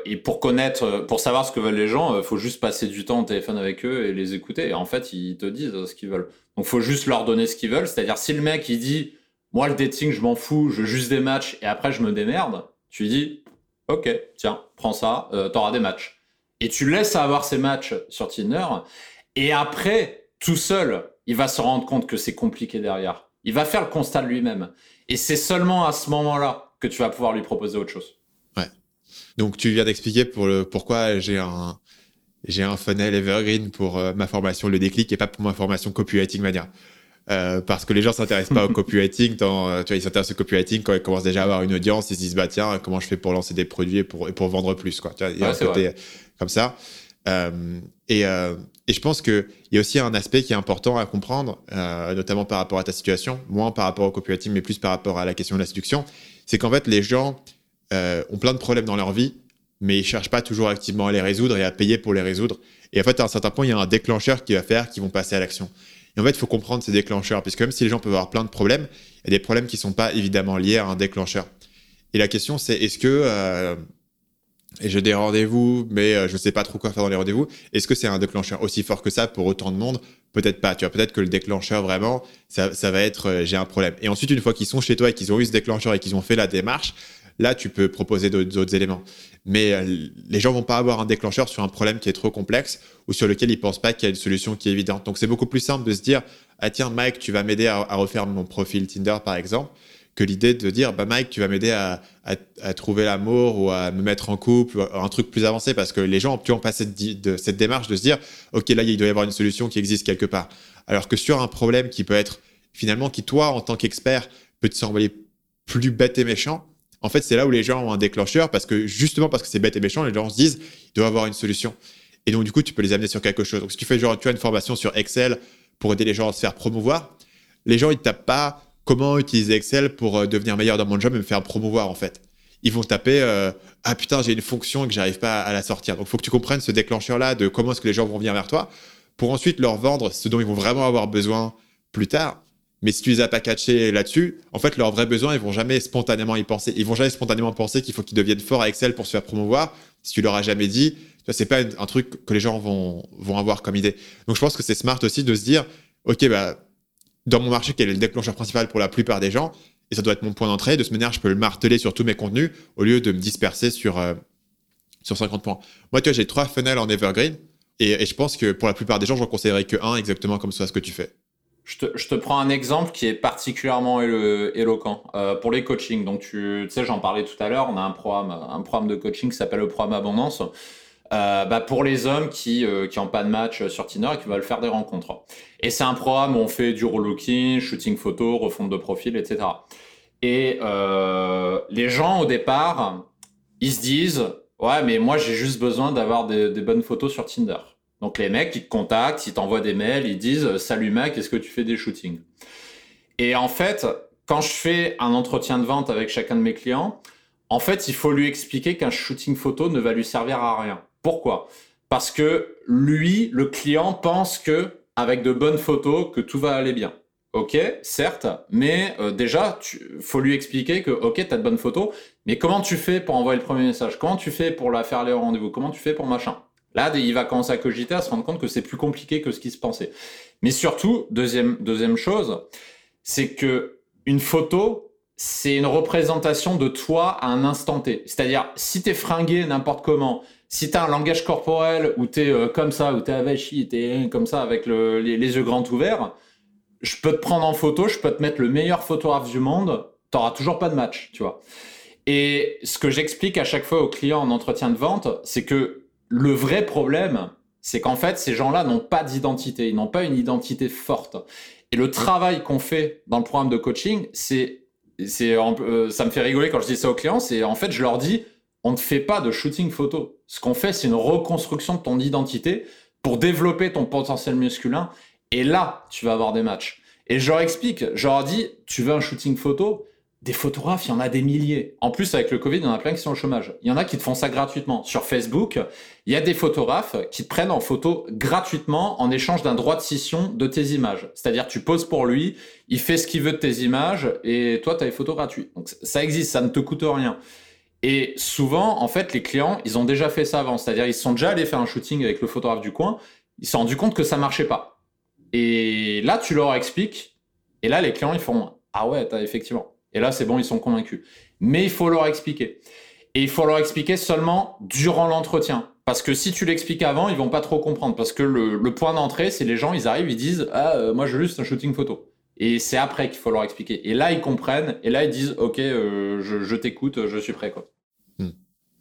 et, pour connaître, pour savoir ce que veulent les gens, il faut juste passer du temps au téléphone avec eux et les écouter. Et en fait, ils te disent ce qu'ils veulent. Donc, faut juste leur donner ce qu'ils veulent. C'est-à-dire, si le mec il dit, moi le dating, je m'en fous, je juste des matchs et après je me démerde, tu dis, ok, tiens, prends ça, euh, t'auras des matchs. Et tu laisses avoir ces matchs sur Tinder. Et après, tout seul, il va se rendre compte que c'est compliqué derrière. Il va faire le constat de lui-même. Et c'est seulement à ce moment-là que tu vas pouvoir lui proposer autre chose. Ouais. Donc tu viens d'expliquer pour le pourquoi j'ai un j'ai un funnel evergreen pour euh, ma formation le déclic et pas pour ma formation copywriting mania. Euh, parce que les gens s'intéressent pas au copywriting, euh, tu vois, ils s'intéressent au copywriting quand ils commencent déjà à avoir une audience, ils se disent bah tiens comment je fais pour lancer des produits et pour, pour vendre plus quoi. Tu vois, il y a un côté comme ça. Euh, et, euh, et, je pense qu'il y a aussi un aspect qui est important à comprendre, euh, notamment par rapport à ta situation, moins par rapport au copywriting, mais plus par rapport à la question de la séduction, c'est qu'en fait les gens ont plein de problèmes dans leur vie, mais ils cherchent pas toujours activement à les résoudre et à payer pour les résoudre. Et en fait, à un certain point, il y a un déclencheur qui va faire qu'ils vont passer à l'action. Et en fait, il faut comprendre ces déclencheurs, puisque même si les gens peuvent avoir plein de problèmes, il y a des problèmes qui ne sont pas évidemment liés à un déclencheur. Et la question, c'est est-ce que, euh, et j'ai des rendez-vous, mais euh, je ne sais pas trop quoi faire dans les rendez-vous, est-ce que c'est un déclencheur aussi fort que ça pour autant de monde? Peut-être pas. Tu vois, peut-être que le déclencheur vraiment, ça, va être euh, j'ai un problème. Et ensuite, une fois qu'ils sont chez toi et qu'ils ont eu ce déclencheur et qu'ils ont fait la démarche, là, tu peux proposer d'autres éléments. Mais euh, les gens vont pas avoir un déclencheur sur un problème qui est trop complexe ou sur lequel ils pensent pas qu'il y a une solution qui est évidente. Donc, c'est beaucoup plus simple de se dire, ah tiens, Mike, tu vas m'aider à, refaire mon profil Tinder, par exemple, que l'idée de dire, bah Mike, tu vas m'aider à, trouver l'amour ou à me mettre en couple, ou un truc plus avancé, parce que les gens ont pas cette, de, cette démarche de se dire, ok, là, il doit y avoir une solution qui existe quelque part. Alors que sur un problème qui peut être finalement, qui toi, en tant qu'expert, peut te sembler plus bête et méchant, en fait, c'est là où les gens ont un déclencheur parce que justement parce que c'est bête et méchant, les gens se disent, il doit avoir une solution. Et donc, du coup, tu peux les amener sur quelque chose. Donc, si tu fais genre, tu as une formation sur Excel pour aider les gens à se faire promouvoir, les gens, ils tapent pas comment utiliser Excel pour euh, devenir meilleur dans mon job et me faire promouvoir, en fait. Ils vont taper, euh, ah putain, j'ai une fonction que j'arrive pas à la sortir. Donc, il faut que tu comprennes ce déclencheur-là de comment est-ce que les gens vont venir vers toi pour ensuite leur vendre ce dont ils vont vraiment avoir besoin plus tard mais si tu les as pas catchés là-dessus, en fait, leurs vrais besoins, ils vont jamais spontanément y penser. Ils vont jamais spontanément penser qu'il faut qu'ils deviennent forts à Excel pour se faire promouvoir. Si tu leur as jamais dit, c'est pas un truc que les gens vont, vont avoir comme idée. Donc, je pense que c'est smart aussi de se dire, OK, bah, dans mon marché, quel est le déclencheur principal pour la plupart des gens? Et ça doit être mon point d'entrée. De ce manière, je peux le marteler sur tous mes contenus au lieu de me disperser sur, euh, sur 50 points. Moi, tu vois, j'ai trois funnels en evergreen. Et, je pense que pour la plupart des gens, je ne conseillerais que un exactement comme ça, ce que tu fais. Je te, je te, prends un exemple qui est particulièrement éloquent euh, pour les coachings. Donc, tu, sais, j'en parlais tout à l'heure, on a un programme, un programme de coaching qui s'appelle le programme Abondance. Euh, bah pour les hommes qui n'ont euh, pas de match sur Tinder et qui veulent faire des rencontres. Et c'est un programme où on fait du relooking, shooting photo, refonte de profil, etc. Et euh, les gens, au départ, ils se disent Ouais, mais moi, j'ai juste besoin d'avoir des, des bonnes photos sur Tinder. Donc les mecs, ils te contactent, ils t'envoient des mails, ils disent Salut mec, est-ce que tu fais des shootings? Et en fait, quand je fais un entretien de vente avec chacun de mes clients, en fait, il faut lui expliquer qu'un shooting photo ne va lui servir à rien. Pourquoi? Parce que lui, le client, pense que avec de bonnes photos, que tout va aller bien. Ok, certes, mais euh, déjà, il faut lui expliquer que, ok, tu as de bonnes photos, mais comment tu fais pour envoyer le premier message? Comment tu fais pour la faire aller au rendez-vous? Comment tu fais pour machin? Là, il va commencer à cogiter, à se rendre compte que c'est plus compliqué que ce qui se pensait. Mais surtout, deuxième, deuxième chose, c'est que une photo, c'est une représentation de toi à un instant T. C'est-à-dire, si tu es fringué n'importe comment, si tu as un langage corporel où tu es euh, comme ça, où tu es avachi, tu es comme ça avec les, les, yeux grands ouverts, je peux te prendre en photo, je peux te mettre le meilleur photographe du monde, tu n'auras toujours pas de match, tu vois. Et ce que j'explique à chaque fois aux clients en entretien de vente, c'est que le vrai problème, c'est qu'en fait, ces gens-là n'ont pas d'identité, ils n'ont pas une identité forte. Et le travail qu'on fait dans le programme de coaching, c'est, c'est, euh, ça me fait rigoler quand je dis ça aux clients, c'est en fait, je leur dis, on ne fait pas de shooting photo. Ce qu'on fait, c'est une reconstruction de ton identité pour développer ton potentiel masculin. Et là, tu vas avoir des matchs. Et je leur explique, je leur dis, tu veux un shooting photo? Des photographes, il y en a des milliers. En plus, avec le Covid, il y en a plein qui sont au chômage. Il y en a qui te font ça gratuitement. Sur Facebook, il y a des photographes qui te prennent en photo gratuitement en échange d'un droit de scission de tes images. C'est-à-dire, tu poses pour lui, il fait ce qu'il veut de tes images et toi, tu as les photos gratuites. Donc, ça existe, ça ne te coûte rien. Et souvent, en fait, les clients, ils ont déjà fait ça avant. C'est-à-dire, ils sont déjà allés faire un shooting avec le photographe du coin. Ils se sont rendus compte que ça marchait pas. Et là, tu leur expliques. Et là, les clients, ils font Ah ouais, effectivement. Et là, c'est bon, ils sont convaincus. Mais il faut leur expliquer. Et il faut leur expliquer seulement durant l'entretien. Parce que si tu l'expliques avant, ils vont pas trop comprendre. Parce que le, point d'entrée, c'est les gens, ils arrivent, ils disent Ah, euh, moi, je veux juste un shooting photo. Et c'est après qu'il faut leur expliquer. Et là, ils comprennent. Et là, ils disent Ok, euh, je t'écoute, je suis prêt. Quoi.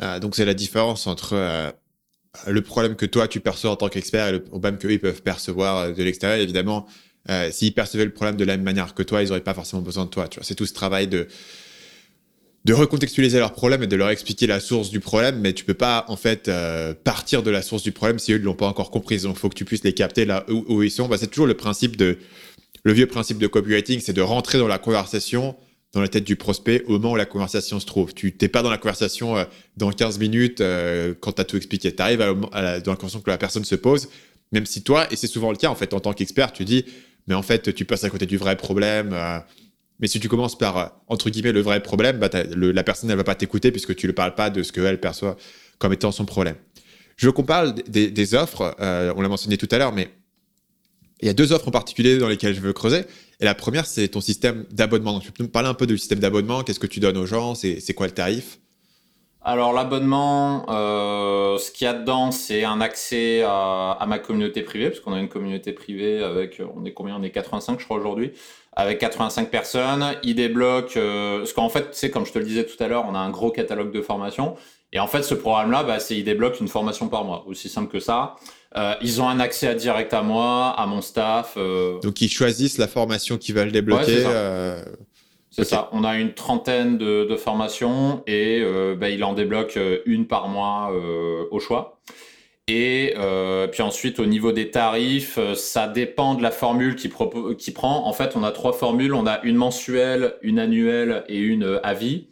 Euh, donc c'est la différence entre euh, le problème que toi tu perçois en tant qu'expert et le problème qu'eux ils peuvent percevoir de l'extérieur. Évidemment, s'ils percevaient le problème de la même manière que toi, ils n'auraient pas forcément besoin de toi. C'est tout ce travail de de recontextualiser leur problème et de leur expliquer la source du problème, mais tu peux pas en fait partir de la source du problème si eux ne l'ont pas encore compris. Donc, faut que tu puisses les capter là où, ils sont. Bah, c'est toujours le principe de le vieux principe de copywriting, c'est de rentrer dans la conversation dans la tête du prospect au moment où la conversation se trouve. Tu t'es pas dans la conversation euh, dans 15 minutes euh, quand tu as tout expliqué. Tu arrives à, la, dans la conversation que la personne se pose, même si toi, et c'est souvent le cas en fait, en tant qu'expert, tu dis, mais en fait, tu passes à côté du vrai problème. Euh. mais si tu commences par, entre guillemets, le vrai problème, bah, la personne, elle va pas t'écouter puisque tu ne parles pas de ce qu'elle perçoit comme étant son problème. Je veux qu'on parle des, offres, on l'a mentionné tout à l'heure, mais il y a deux offres en particulier dans lesquelles je veux creuser. Et la première, c'est ton système d'abonnement. Tu peux me parler un peu du système d'abonnement Qu'est-ce que tu donnes aux gens C'est quoi le tarif? Alors l'abonnement, euh, ce qu'il y a dedans, c'est un accès à, ma communauté privée, parce qu'on a une communauté privée avec, on est combien? On est 85 je crois aujourd'hui, avec 85 personnes. Il débloque, euh, parce qu'en fait, c'est comme je te le disais tout à l'heure, on a un gros catalogue de formations. Et en fait, ce programme-là, bah, c'est il débloque une formation par mois, aussi simple que ça. Euh, ils ont un accès direct à moi, à mon staff. Euh. Donc ils choisissent la formation qu'ils veulent débloquer. Euh. C'est ça. On a une trentaine de, formations et bah, il en débloque une par mois au choix. Et puis ensuite, au niveau des tarifs, ça dépend de la formule qu'il qui prend. En fait, on a trois formules. On a une mensuelle, une annuelle et une à vie.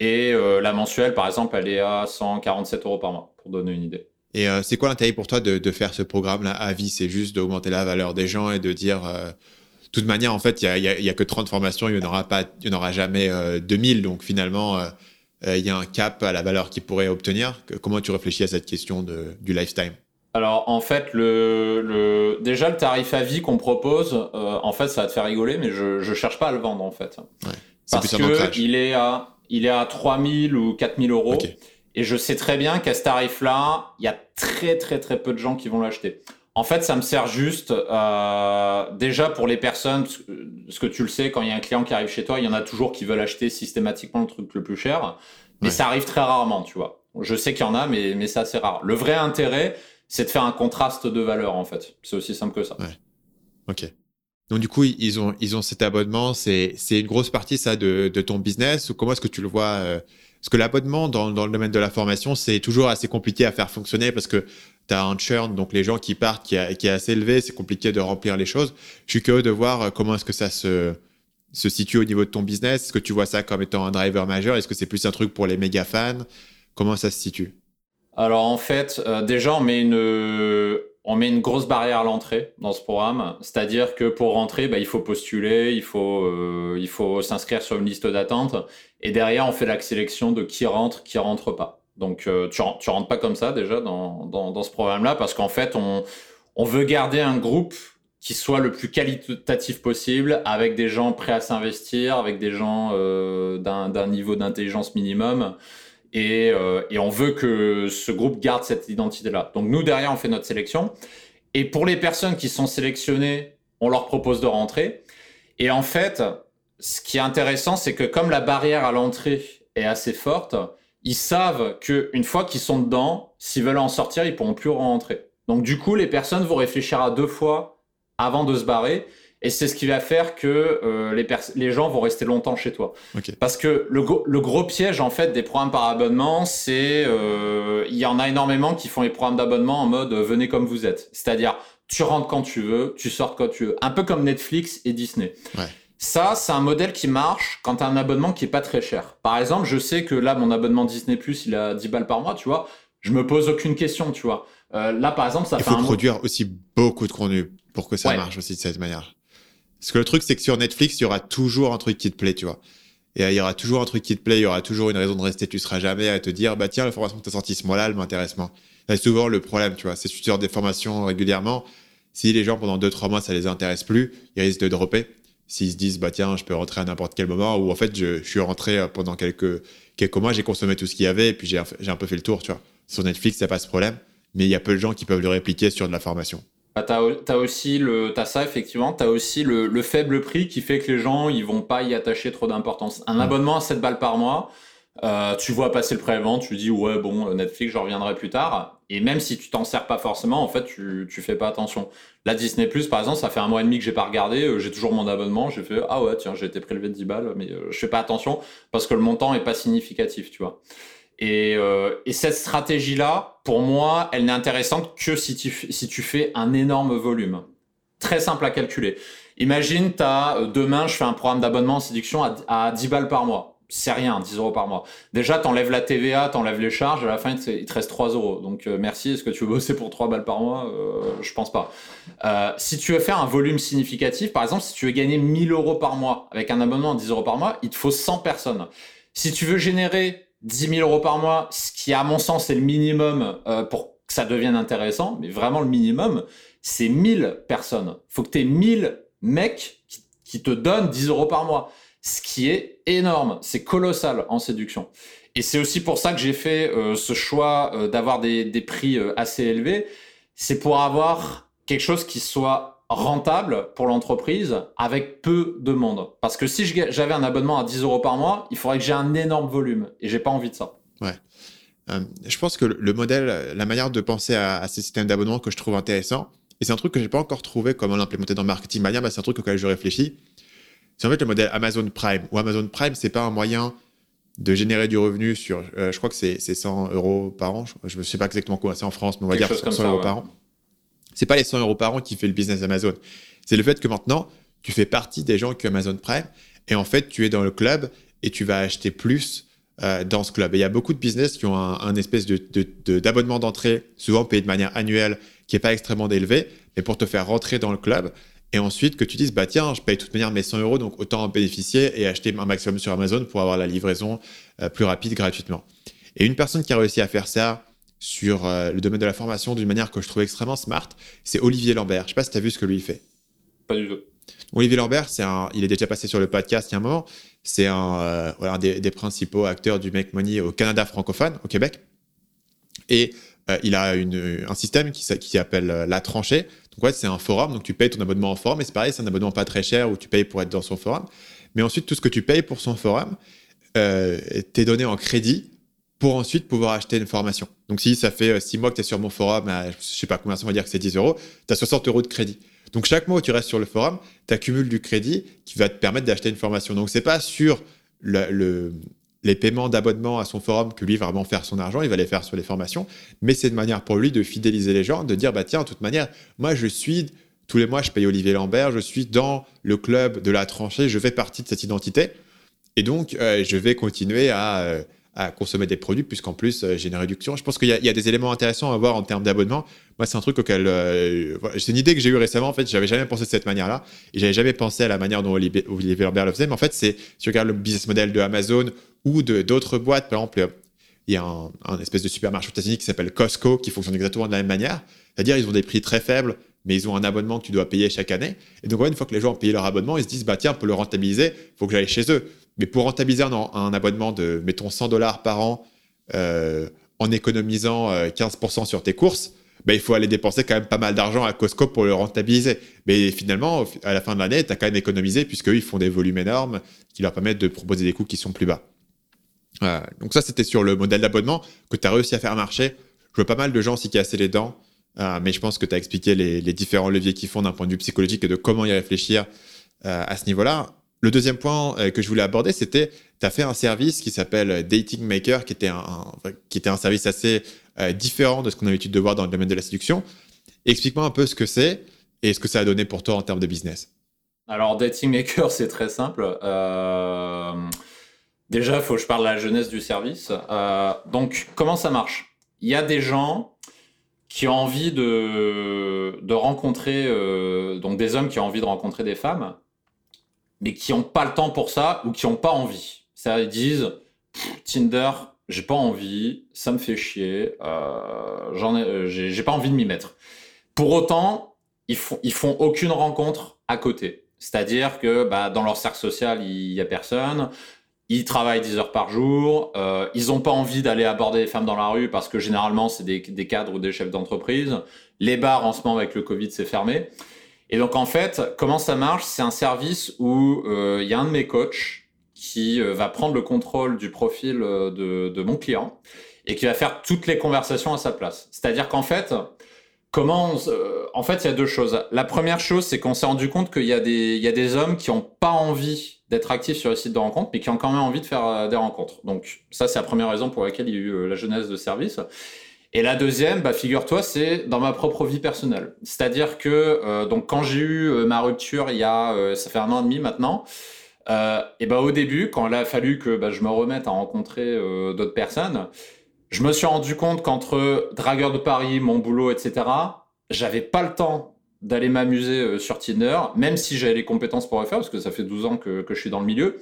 Et la mensuelle, par exemple, elle est à 147 euros par mois, pour donner une idée. Et euh, c'est quoi l'intérêt pour toi de, faire ce programme-là à vie C'est juste d'augmenter la valeur des gens et de dire, euh, de toute manière, en fait, il n'y a, que 30 formations, il n'y en aura pas, il y en aura jamais 2000. Euh, donc finalement, il y a un cap à la valeur qu'ils pourraient obtenir. Comment tu réfléchis à cette question de, du lifetime? Alors en fait, le, déjà le tarif à vie qu'on propose, en fait, ça va te faire rigoler, mais je ne cherche pas à le vendre en fait. Ouais. Parce qu'il est à il est à 3000 ou 4000 euros. Et je sais très bien qu'à ce tarif-là, il y a très très très peu de gens qui vont l'acheter. En fait, ça me sert juste euh, déjà pour les personnes, parce que tu le sais, quand il y a un client qui arrive chez toi, il y en a toujours qui veulent acheter systématiquement le truc le plus cher, mais ça arrive très rarement, tu vois. Je sais qu'il y en a, mais, mais c'est assez rare. Le vrai intérêt, c'est de faire un contraste de valeur, en fait. C'est aussi simple que ça. Ouais. Ok. Donc du coup, ils ont, ils ont cet abonnement. C'est une grosse partie, ça, de, de ton business ou comment est-ce que tu le vois euh, parce que l'abonnement dans, dans, le domaine de la formation, c'est toujours assez compliqué à faire fonctionner parce que tu un churn, donc les gens qui partent, qui, qui est assez élevé, c'est compliqué de remplir les choses. Je suis curieux de voir euh, comment est-ce que ça se, se situe au niveau de ton business. Est-ce que tu vois ça comme étant un driver majeur? Est-ce que c'est plus un truc pour les méga fans? Comment ça se situe? Alors en fait, euh, déjà, on met une on met une grosse barrière à l'entrée dans ce programme, c'est-à-dire que pour rentrer, bah, il faut postuler, il faut, euh, il faut s'inscrire sur une liste d'attente, et derrière, on fait la sélection de qui rentre, qui rentre pas. Donc, euh, tu, rentres pas comme ça déjà dans, dans, ce programme-là, parce qu'en fait, on, on veut garder un groupe qui soit le plus qualitatif possible, avec des gens prêts à s'investir, avec des gens euh, d'un niveau d'intelligence minimum. Euh, et, on veut que ce groupe garde cette identité-là. Donc nous, derrière, on fait notre sélection. Et pour les personnes qui sont sélectionnées, on leur propose de rentrer. Et en fait, ce qui est intéressant, c'est que comme la barrière à l'entrée est assez forte, ils savent qu'une fois qu'ils sont dedans, s'ils veulent en sortir, ils pourront plus rentrer. Donc du coup, les personnes vont réfléchir à deux fois avant de se barrer. Et c'est ce qui va faire que euh, les, les gens vont rester longtemps chez toi. Parce que le, le, gros piège en fait des programmes par abonnement, c'est euh, il y en a énormément qui font les programmes d'abonnement en mode euh, venez comme vous êtes. C'est-à-dire tu rentres quand tu veux, tu sors quand tu veux. Un peu comme Netflix et Disney. Ouais. Ça, c'est un modèle qui marche quand tu as un abonnement qui est pas très cher. Par exemple, je sais que là, mon abonnement Disney Plus, il a 10 balles par mois, tu vois. Je me pose aucune question, tu vois. Euh, là, par exemple, ça il fait. Il faut produire aussi beaucoup de contenu pour que ça marche aussi de cette manière. Parce que le truc, c'est que sur Netflix, il y aura toujours un truc qui te plaît, tu vois. Et il y aura toujours un truc qui te plaît, il y aura toujours une raison de rester. Tu seras jamais à te dire, bah tiens, la formation que tu as sortie ce mois-là, elle m'intéresse moins. C'est souvent le problème, tu vois. C'est tu sors des formations régulièrement, si les gens pendant 2-3 mois ça les intéresse plus, ils risquent de dropper. S'ils se disent, bah tiens, je peux rentrer à n'importe quel moment, ou en fait, je, je suis rentré pendant quelques, quelques mois, j'ai consommé tout ce qu'il y avait, et puis j'ai un peu fait le tour, tu vois. Sur Netflix, ça pas ce problème, mais il y a peu de gens qui peuvent le répliquer sur de la formation. Bah, tu as, aussi le, as ça effectivement, tu as aussi le, faible prix qui fait que les gens ils vont pas y attacher trop d'importance. Un abonnement à 7 balles par mois, euh, tu vois passer le pré-vente, tu dis ouais bon Netflix je reviendrai plus tard. Et même si tu t'en sers pas forcément, en fait tu, tu fais pas attention. La Disney Plus par exemple, ça fait un mois et demi que j'ai pas regardé, euh, j'ai toujours mon abonnement, j'ai fait ah ouais tiens j'ai été prélevé de 10 balles, mais euh, je fais pas attention parce que le montant est pas significatif, tu vois. Et, euh, et, cette stratégie-là, pour moi, elle n'est intéressante que si tu, si tu fais un énorme volume. Très simple à calculer. Imagine, as, euh, demain, je fais un programme d'abonnement en séduction à, à 10 balles par mois. C'est rien, 10 euros par mois. Déjà, t'enlèves la TVA, t'enlèves les charges, à la fin, il te reste 3 euros. Donc, euh, merci. Est-ce que tu veux bosser pour 3 balles par mois? Euh, Je pense pas. Euh, si tu veux faire un volume significatif, par exemple, si tu veux gagner 1000 euros par mois avec un abonnement à 10 euros par mois, il te faut 100 personnes. Si tu veux générer 10 000 euros par mois, ce qui à mon sens est le minimum euh, pour que ça devienne intéressant, mais vraiment le minimum, c'est 1000 personnes. Faut que tu aies 1000 mecs qui, te donnent 10 euros par mois, ce qui est énorme, c'est colossal en séduction. Et c'est aussi pour ça que j'ai fait euh, ce choix euh, d'avoir des, prix assez élevés, c'est pour avoir quelque chose qui soit rentable pour l'entreprise avec peu de monde. Parce que si j'avais un abonnement à 10 euros par mois, il faudrait que j'ai un énorme volume et j'ai pas envie de ça. Ouais. Euh, je pense que le modèle, la manière de penser à, ces systèmes d'abonnement que je trouve intéressant, et c'est un truc que j'ai pas encore trouvé comment l'implémenter dans Marketing Mania, bah c'est un truc auquel je réfléchis. C'est en fait le modèle Amazon Prime. Ou Amazon Prime, c'est pas un moyen de générer du revenu sur, euh, je crois que c'est 100 euros par an. Je ne sais pas exactement quoi c'est en France, mais on va dire 100 euros par an c'est pas les 100 euros par an qui fait le business Amazon. C'est le fait que maintenant, tu fais partie des gens qui ont Amazon Prime et en fait, tu es dans le club et tu vas acheter plus euh, dans ce club. Et il y a beaucoup de business qui ont un, espèce d'abonnement de, d'entrée, souvent payé de manière annuelle, qui est pas extrêmement élevé, mais pour te faire rentrer dans le club. Et ensuite, que tu dises, bah tiens, je paye de toute manière mes 100 euros, donc autant en bénéficier et acheter un maximum sur Amazon pour avoir la livraison euh, plus rapide gratuitement. Et une personne qui a réussi à faire ça sur euh, le domaine de la formation d'une manière que je trouve extrêmement smart, c'est Olivier Lambert. Je sais pas si tu as vu ce que lui fait. Pas du tout. Olivier Lambert, c'est un, il est déjà passé sur le podcast il y a un moment. C'est un, euh, des, principaux acteurs du Make Money au Canada francophone, au Québec. Et euh, il a un système qui, qui s'appelle La Tranchée. Donc, c'est un forum. Donc, tu payes ton abonnement en forum. Et c'est pareil, c'est un abonnement pas très cher où tu payes pour être dans son forum. Mais ensuite, tout ce que tu payes pour son forum, t'es donné en crédit pour ensuite pouvoir acheter une formation. Donc si ça fait 6 euh, mois que tu es sur mon forum, je sais pas combien ça va dire que c'est 10 euros, tu as 60 euros de crédit. Donc chaque mois où tu restes sur le forum, tu accumules du crédit qui va te permettre d'acheter une formation. Donc c'est pas sur le, les paiements d'abonnement à son forum que lui vraiment faire son argent, il va les faire sur les formations, mais c'est une manière pour lui de fidéliser les gens, de dire bah tiens, de toute manière, moi je suis tous les mois je paye Olivier Lambert, je suis dans le club de la tranchée, je fais partie de cette identité, et donc euh, je vais continuer à euh, à consommer des produits, puisqu'en plus, euh, j'ai une réduction. Je pense qu'il y, a des éléments intéressants à voir en termes d'abonnement. Moi, c'est un truc auquel. C'est une idée que j'ai eue récemment. En fait, j'avais jamais pensé de cette manière-là. Et j'avais jamais pensé à la manière dont Olivier Lambert le faisait. Mais en fait, c'est, si tu regardes le business model de Amazon ou d'autres boîtes, par exemple, il y a un, espèce de supermarché aux États-Unis qui s'appelle Costco qui fonctionne exactement de la même manière. C'est-à-dire, ils ont des prix très faibles, mais ils ont un abonnement que tu dois payer chaque année. Et donc, une fois que les gens ont payé leur abonnement, ils se disent, bah tiens, pour le rentabiliser, il faut que j'aille chez eux. Mais pour rentabiliser un, abonnement de, mettons, 100 dollars par an euh, en économisant 15% euh, sur tes courses, bah, il faut aller dépenser quand même pas mal d'argent à Costco pour le rentabiliser. Mais finalement, à la fin de l'année, tu as quand même économisé puisqu'eux, ils font des volumes énormes qui leur permettent de proposer des coûts qui sont plus bas. Donc ça, c'était sur le modèle d'abonnement que tu as réussi à faire marcher. Je vois pas mal de gens s'y casser les dents, euh, mais je pense que tu as expliqué les, différents leviers qu'ils font d'un point de vue psychologique et de comment y réfléchir à ce niveau-là. Le deuxième point euh, que je voulais aborder, c'était, tu as fait un service qui s'appelle Dating Maker, qui était un, qui était un service assez euh, différent de ce qu'on a l'habitude de voir dans le domaine de la séduction. Explique-moi un peu ce que c'est et ce que ça a donné pour toi en termes de business. Alors, Dating Maker, c'est très simple. Euh, déjà, faut que je parle de la jeunesse du service. donc, comment ça marche? Il y a des gens qui ont envie de, rencontrer, donc des hommes qui ont envie de rencontrer des femmes, mais qui n'ont pas le temps pour ça ou qui n'ont pas envie. Ça, ils disent Tinder, j'ai pas envie, ça me fait chier, euh, euh, j'ai pas envie de m'y mettre. Pour autant, ils font, font aucune rencontre à côté. C'est-à-dire que bah, dans leur cercle social, il y a personne. Ils travaillent 10 heures par jour. Euh, ils n'ont pas envie d'aller aborder les femmes dans la rue parce que généralement, c'est des, des, cadres ou des chefs d'entreprise. Les bars, en ce moment, avec le Covid, c'est fermé. Et donc, en fait, comment ça marche? C'est un service où euh, il y a un de mes coachs qui euh, va prendre le contrôle du profil euh, de, de, mon client et qui va faire toutes les conversations à sa place. C'est-à-dire qu'en fait, comment en fait, il y a deux choses. La première chose, c'est qu'on s'est rendu compte qu'il y, a des, il y a des hommes qui n'ont pas envie d'être actifs sur le site de rencontre, mais qui ont quand même envie de faire des rencontres. Donc ça, c'est la première raison pour laquelle il y a eu la jeunesse de service. Et la deuxième, bah, figure-toi, c'est dans ma propre vie personnelle. C'est-à-dire que euh, donc quand j'ai eu euh, ma rupture il y a, euh, ça fait un an et demi maintenant, et bah, au début, quand il a fallu que bah, je me remette à rencontrer d'autres personnes, je me suis rendu compte qu'entre dragueur de Paris, mon boulot, etc., j'avais pas le temps d'aller m'amuser sur Tinder, même si j'avais les compétences pour le faire, parce que ça fait 12 ans que, je suis dans le milieu.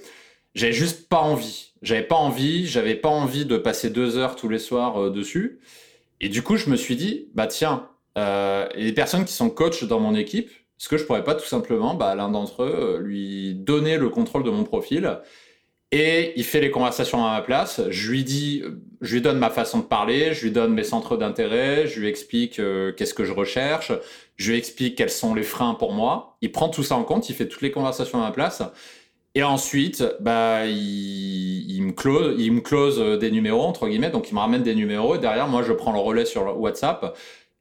J'avais juste pas envie. J'avais pas envie, j'avais pas envie de passer deux heures tous les soirs dessus. Et du coup, je me suis dit, bah tiens, euh, les personnes qui sont coachs dans mon équipe, est-ce que je pourrais pas tout simplement, bah, l'un d'entre eux, euh, lui donner le contrôle de mon profil et il fait les conversations à ma place. Je lui dis, je lui donne ma façon de parler, je lui donne mes centres d'intérêt, je lui explique euh, qu'est-ce que je recherche, je lui explique quels sont les freins pour moi. Il prend tout ça en compte, il fait toutes les conversations à ma place. Et ensuite, bah, il, me close, il me close euh, des numéros, entre guillemets, donc il me ramène des numéros, et derrière, moi, je prends le relais sur WhatsApp.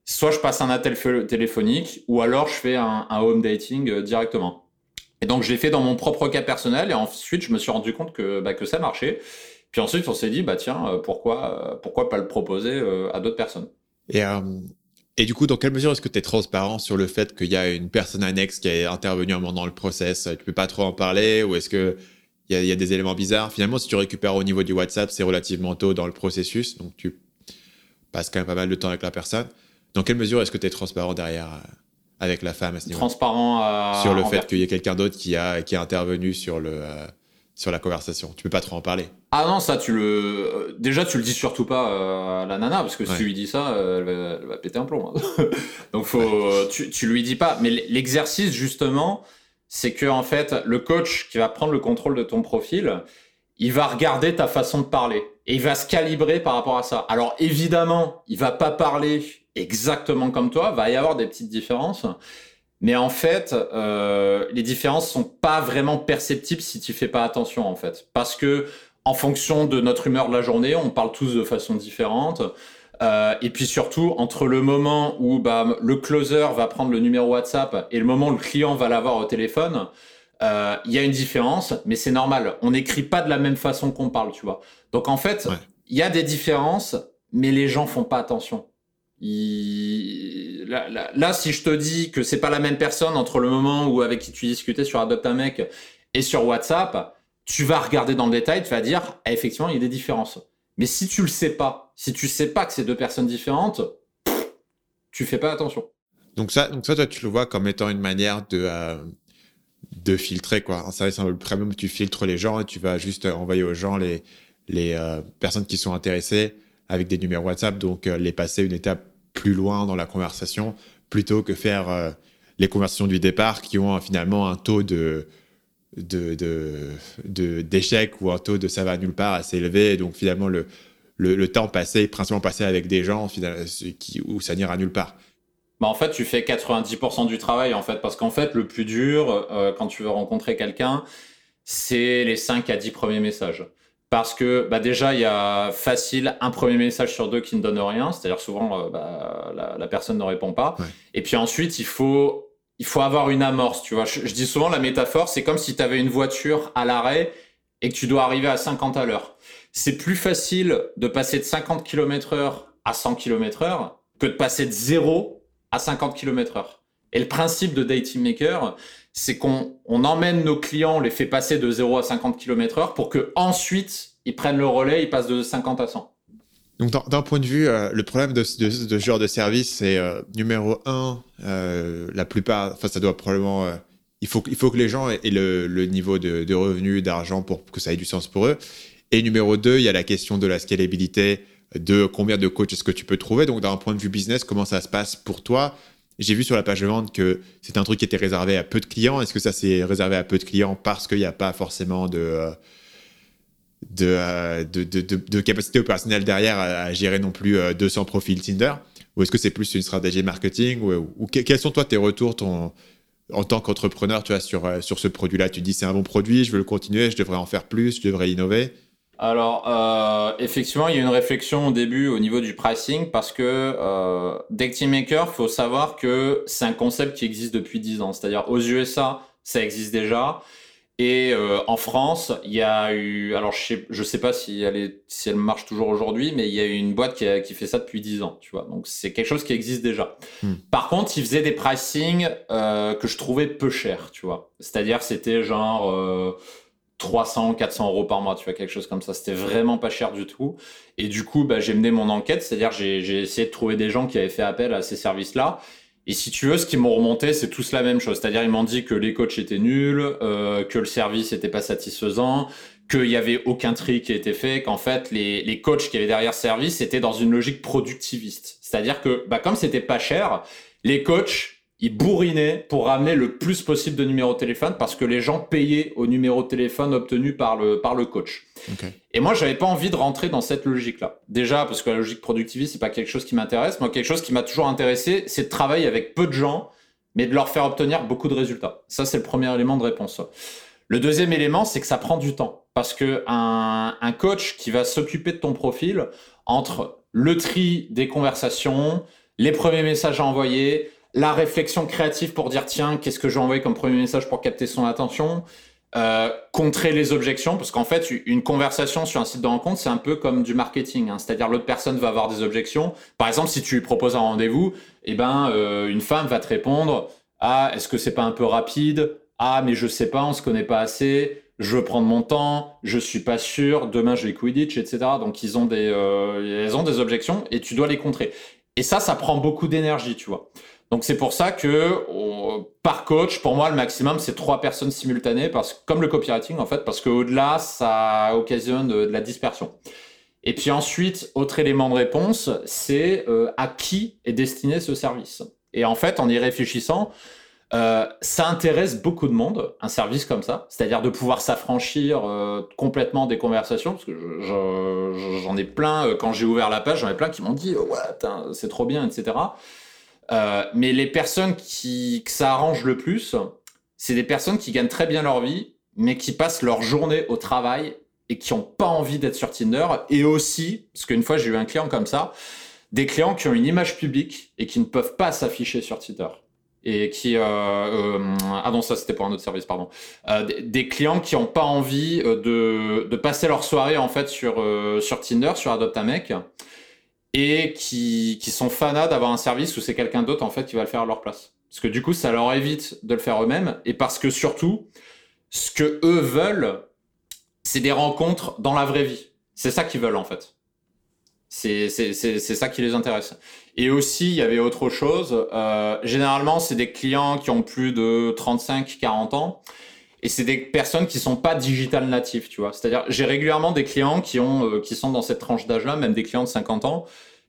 Soit je passe un appel téléphonique, ou alors je fais un, home dating euh, directement. Et donc, je l'ai fait dans mon propre cas personnel, et ensuite, je me suis rendu compte que, bah, que ça marchait. Puis ensuite, on s'est dit, bah tiens, euh, pourquoi, pourquoi pas le proposer à d'autres personnes Et et du coup, dans quelle mesure est-ce que tu es transparent sur le fait qu'il y a une personne annexe qui est intervenue un moment dans le process? Tu peux pas trop en parler ou est-ce que il y, a des éléments bizarres? Finalement, si tu récupères au niveau du WhatsApp, c'est relativement tôt dans le processus, donc tu passes quand même pas mal de temps avec la personne. Dans quelle mesure est-ce que tu es transparent derrière euh, avec la femme à ce niveau Transparent sur le fait qu'il y ait quelqu'un d'autre qui a qui a intervenu sur le euh, sur la conversation. Tu peux pas trop en parler. Ah non, ça, tu le. Déjà, tu le dis surtout pas euh, à la nana, parce que si tu lui dis ça, euh, elle va, péter un plomb. Hein. Donc, faut... tu, tu lui dis pas. Mais l'exercice, justement, c'est que, en fait, le coach qui va prendre le contrôle de ton profil, il va regarder ta façon de parler. Et il va se calibrer par rapport à ça. Alors, évidemment, il va pas parler exactement comme toi, va y avoir des petites différences. Mais en fait, euh, les différences sont pas vraiment perceptibles si tu fais pas attention en fait, parce que en fonction de notre humeur de la journée, on parle tous de façon différente. Euh, et puis surtout, entre le moment où bah, le closer va prendre le numéro WhatsApp et le moment où le client va l'avoir au téléphone, euh, il y a une différence, mais c'est normal. On n'écrit pas de la même façon qu'on parle, tu vois. Donc en fait, il y a des différences, mais les gens font pas attention. Là, si je te dis que c'est pas la même personne entre le moment où avec qui tu discutais sur Adopt un mec et sur WhatsApp, tu vas regarder dans le détail, tu vas dire ah, effectivement il y a des différences. Mais si tu le sais pas, si tu sais pas que c'est deux personnes différentes, tu fais pas attention. Donc ça, donc ça, toi, tu le vois comme étant une manière de euh, de filtrer quoi. Ça, c'est le premium tu filtres les gens et tu vas juste envoyer aux gens les les euh, personnes qui sont intéressées avec des numéros WhatsApp, donc euh, les passer une étape plus loin dans la conversation, plutôt que faire euh, les conversations du départ qui ont finalement un taux de d'échec ou un taux de ça va nulle part assez élevé. donc finalement, le, le, temps passé, principalement passé avec des gens qui, où ça n'ira nulle part. Bah en fait, tu fais 90% du travail, en fait, parce qu'en fait, le plus dur, euh, quand tu veux rencontrer quelqu'un, c'est les 5 à 10 premiers messages parce que bah déjà il y a facile un premier message sur deux qui ne donne rien, c'est-à-dire souvent euh, bah, la, personne ne répond pas. Et puis ensuite il faut il faut avoir une amorce, tu vois. Je, dis souvent la métaphore, c'est comme si tu avais une voiture à l'arrêt et que tu dois arriver à 50 à l'heure. C'est plus facile de passer de 50 km/h à 100 km/h que de passer de 0 à 50 km/h. Et le principe de Dating Maker, c'est qu'on emmène nos clients, on les fait passer de 0 à 50 km heure pour que ensuite ils prennent le relais, ils passent de 50 à 100. Donc, d'un point de vue, euh, le problème de, de, ce genre de service, c'est euh, numéro un, euh, la plupart, enfin, ça doit probablement il faut, il faut que les gens aient le, le niveau de, de revenus, d'argent pour que ça ait du sens pour eux. Et numéro 2, il y a la question de la scalabilité, de combien de coachs est-ce que tu peux trouver. Donc, d'un point de vue business, comment ça se passe pour toi J'ai vu sur la page de vente que c'est un truc qui était réservé à peu de clients. Est-ce que ça s'est réservé à peu de clients parce qu'il n'y a pas forcément de, euh, de, de, de, de, capacité opérationnelle derrière à, gérer non plus 200 euh, profils Tinder? Ou est-ce que c'est plus une stratégie marketing? Ou, quels sont toi tes retours en tant qu'entrepreneur sur, euh, sur ce produit-là? Tu dis c'est un bon produit, je veux le continuer, je devrais en faire plus, je devrais innover alors, euh, effectivement, il y a une réflexion au début au niveau du pricing parce que euh, Deck Team Maker, faut savoir que c'est un concept qui existe depuis 10 ans. C'est-à-dire aux USA, ça existe déjà. Et euh, en France, il y a eu, alors je sais, je sais pas si elle, est, si elle marche toujours aujourd'hui, mais il y a eu une boîte qui, a, qui fait ça depuis 10 ans, tu vois. Donc c'est quelque chose qui existe déjà. Hmm. Par contre, ils faisaient des pricing euh, que je trouvais peu chers, tu vois. C'est-à-dire c'était genre euh, 300, 400 euros par mois, tu vois, quelque chose comme ça. C'était vraiment pas cher du tout. Et du coup, bah, j'ai mené mon enquête, c'est-à-dire j'ai, essayé de trouver des gens qui avaient fait appel à ces services-là. Et si tu veux, ce qu'ils m'ont remonté, c'est tous la même chose. C'est-à-dire, ils m'ont dit que les coachs étaient nuls, euh, que le service n'était pas satisfaisant, qu'il n'y avait aucun tri qui était fait, qu'en fait, les, les coachs qui avaient derrière service étaient dans une logique productiviste. C'est-à-dire que, bah, comme c'était pas cher, les coachs ils bourrinaient pour ramener le plus possible de numéros de téléphone parce que les gens payaient au numéro de téléphone obtenu par le, par le coach. Et moi, j'avais pas envie de rentrer dans cette logique-là. Déjà, parce que la logique productiviste, c'est pas quelque chose qui m'intéresse. Moi, quelque chose qui m'a toujours intéressé, c'est de travailler avec peu de gens, mais de leur faire obtenir beaucoup de résultats. Ça, c'est le premier élément de réponse. Le deuxième élément, c'est que ça prend du temps. Parce que un, un coach qui va s'occuper de ton profil entre le tri des conversations, les premiers messages à envoyer, la réflexion créative pour dire tiens, qu'est-ce que j'ai envoyé comme premier message pour capter son attention, euh, contrer les objections, parce qu'en fait, une conversation sur un site de rencontre, c'est un peu comme du marketing, hein. c'est-à-dire l'autre personne va avoir des objections. Par exemple, si tu lui proposes un rendez-vous, eh ben, euh, une femme va te répondre ah, est-ce que c'est pas un peu rapide Ah, mais je sais pas, on se connaît pas assez. Je veux prendre mon temps, je suis pas sûr, demain je vais Quidditch, etc. Donc ils ont des, euh, ont des objections et tu dois les contrer. Et ça, ça prend beaucoup d'énergie, tu vois. Donc c'est pour ça que par coach, pour moi, le maximum c'est trois personnes simultanées, parce comme le copywriting en fait, parce qu'au-delà, ça occasionne de, la dispersion. Et puis ensuite, autre élément de réponse, c'est euh, à qui est destiné ce service. Et en fait, en y réfléchissant, euh, ça intéresse beaucoup de monde, un service comme ça, c'est-à-dire de pouvoir s'affranchir euh, complètement des conversations, parce que j'en ai plein, quand j'ai ouvert la page, j'en ai plein qui m'ont dit ouais, c'est trop bien, etc. Euh, mais les personnes qui, que ça arrange le plus, c'est des personnes qui gagnent très bien leur vie, mais qui passent leur journée au travail et qui n'ont pas envie d'être sur Tinder. Et aussi, parce qu'une fois j'ai eu un client comme ça, des clients qui ont une image publique et qui ne peuvent pas s'afficher sur Tinder. Et qui... Euh, euh, ah non, ça c'était pour un autre service, pardon. des, clients qui n'ont pas envie de, de, passer leur soirée en fait sur, sur Tinder, sur Adopt et qui, qui sont fanats d'avoir un service où c'est quelqu'un d'autre en fait qui va le faire à leur place. Parce que du coup, ça leur évite de le faire eux-mêmes et parce que surtout, ce que eux veulent, c'est des rencontres dans la vraie vie. C'est ça qu'ils veulent en fait. C'est ça qui les intéresse. Et aussi, il y avait autre chose. Euh, généralement, c'est des clients qui ont plus de 35-40 ans et c'est des personnes qui sont pas digital natives, tu vois. C'est-à-dire, j'ai régulièrement des clients qui ont, euh, qui sont dans cette tranche d'âge-là, même des clients de 50 ans,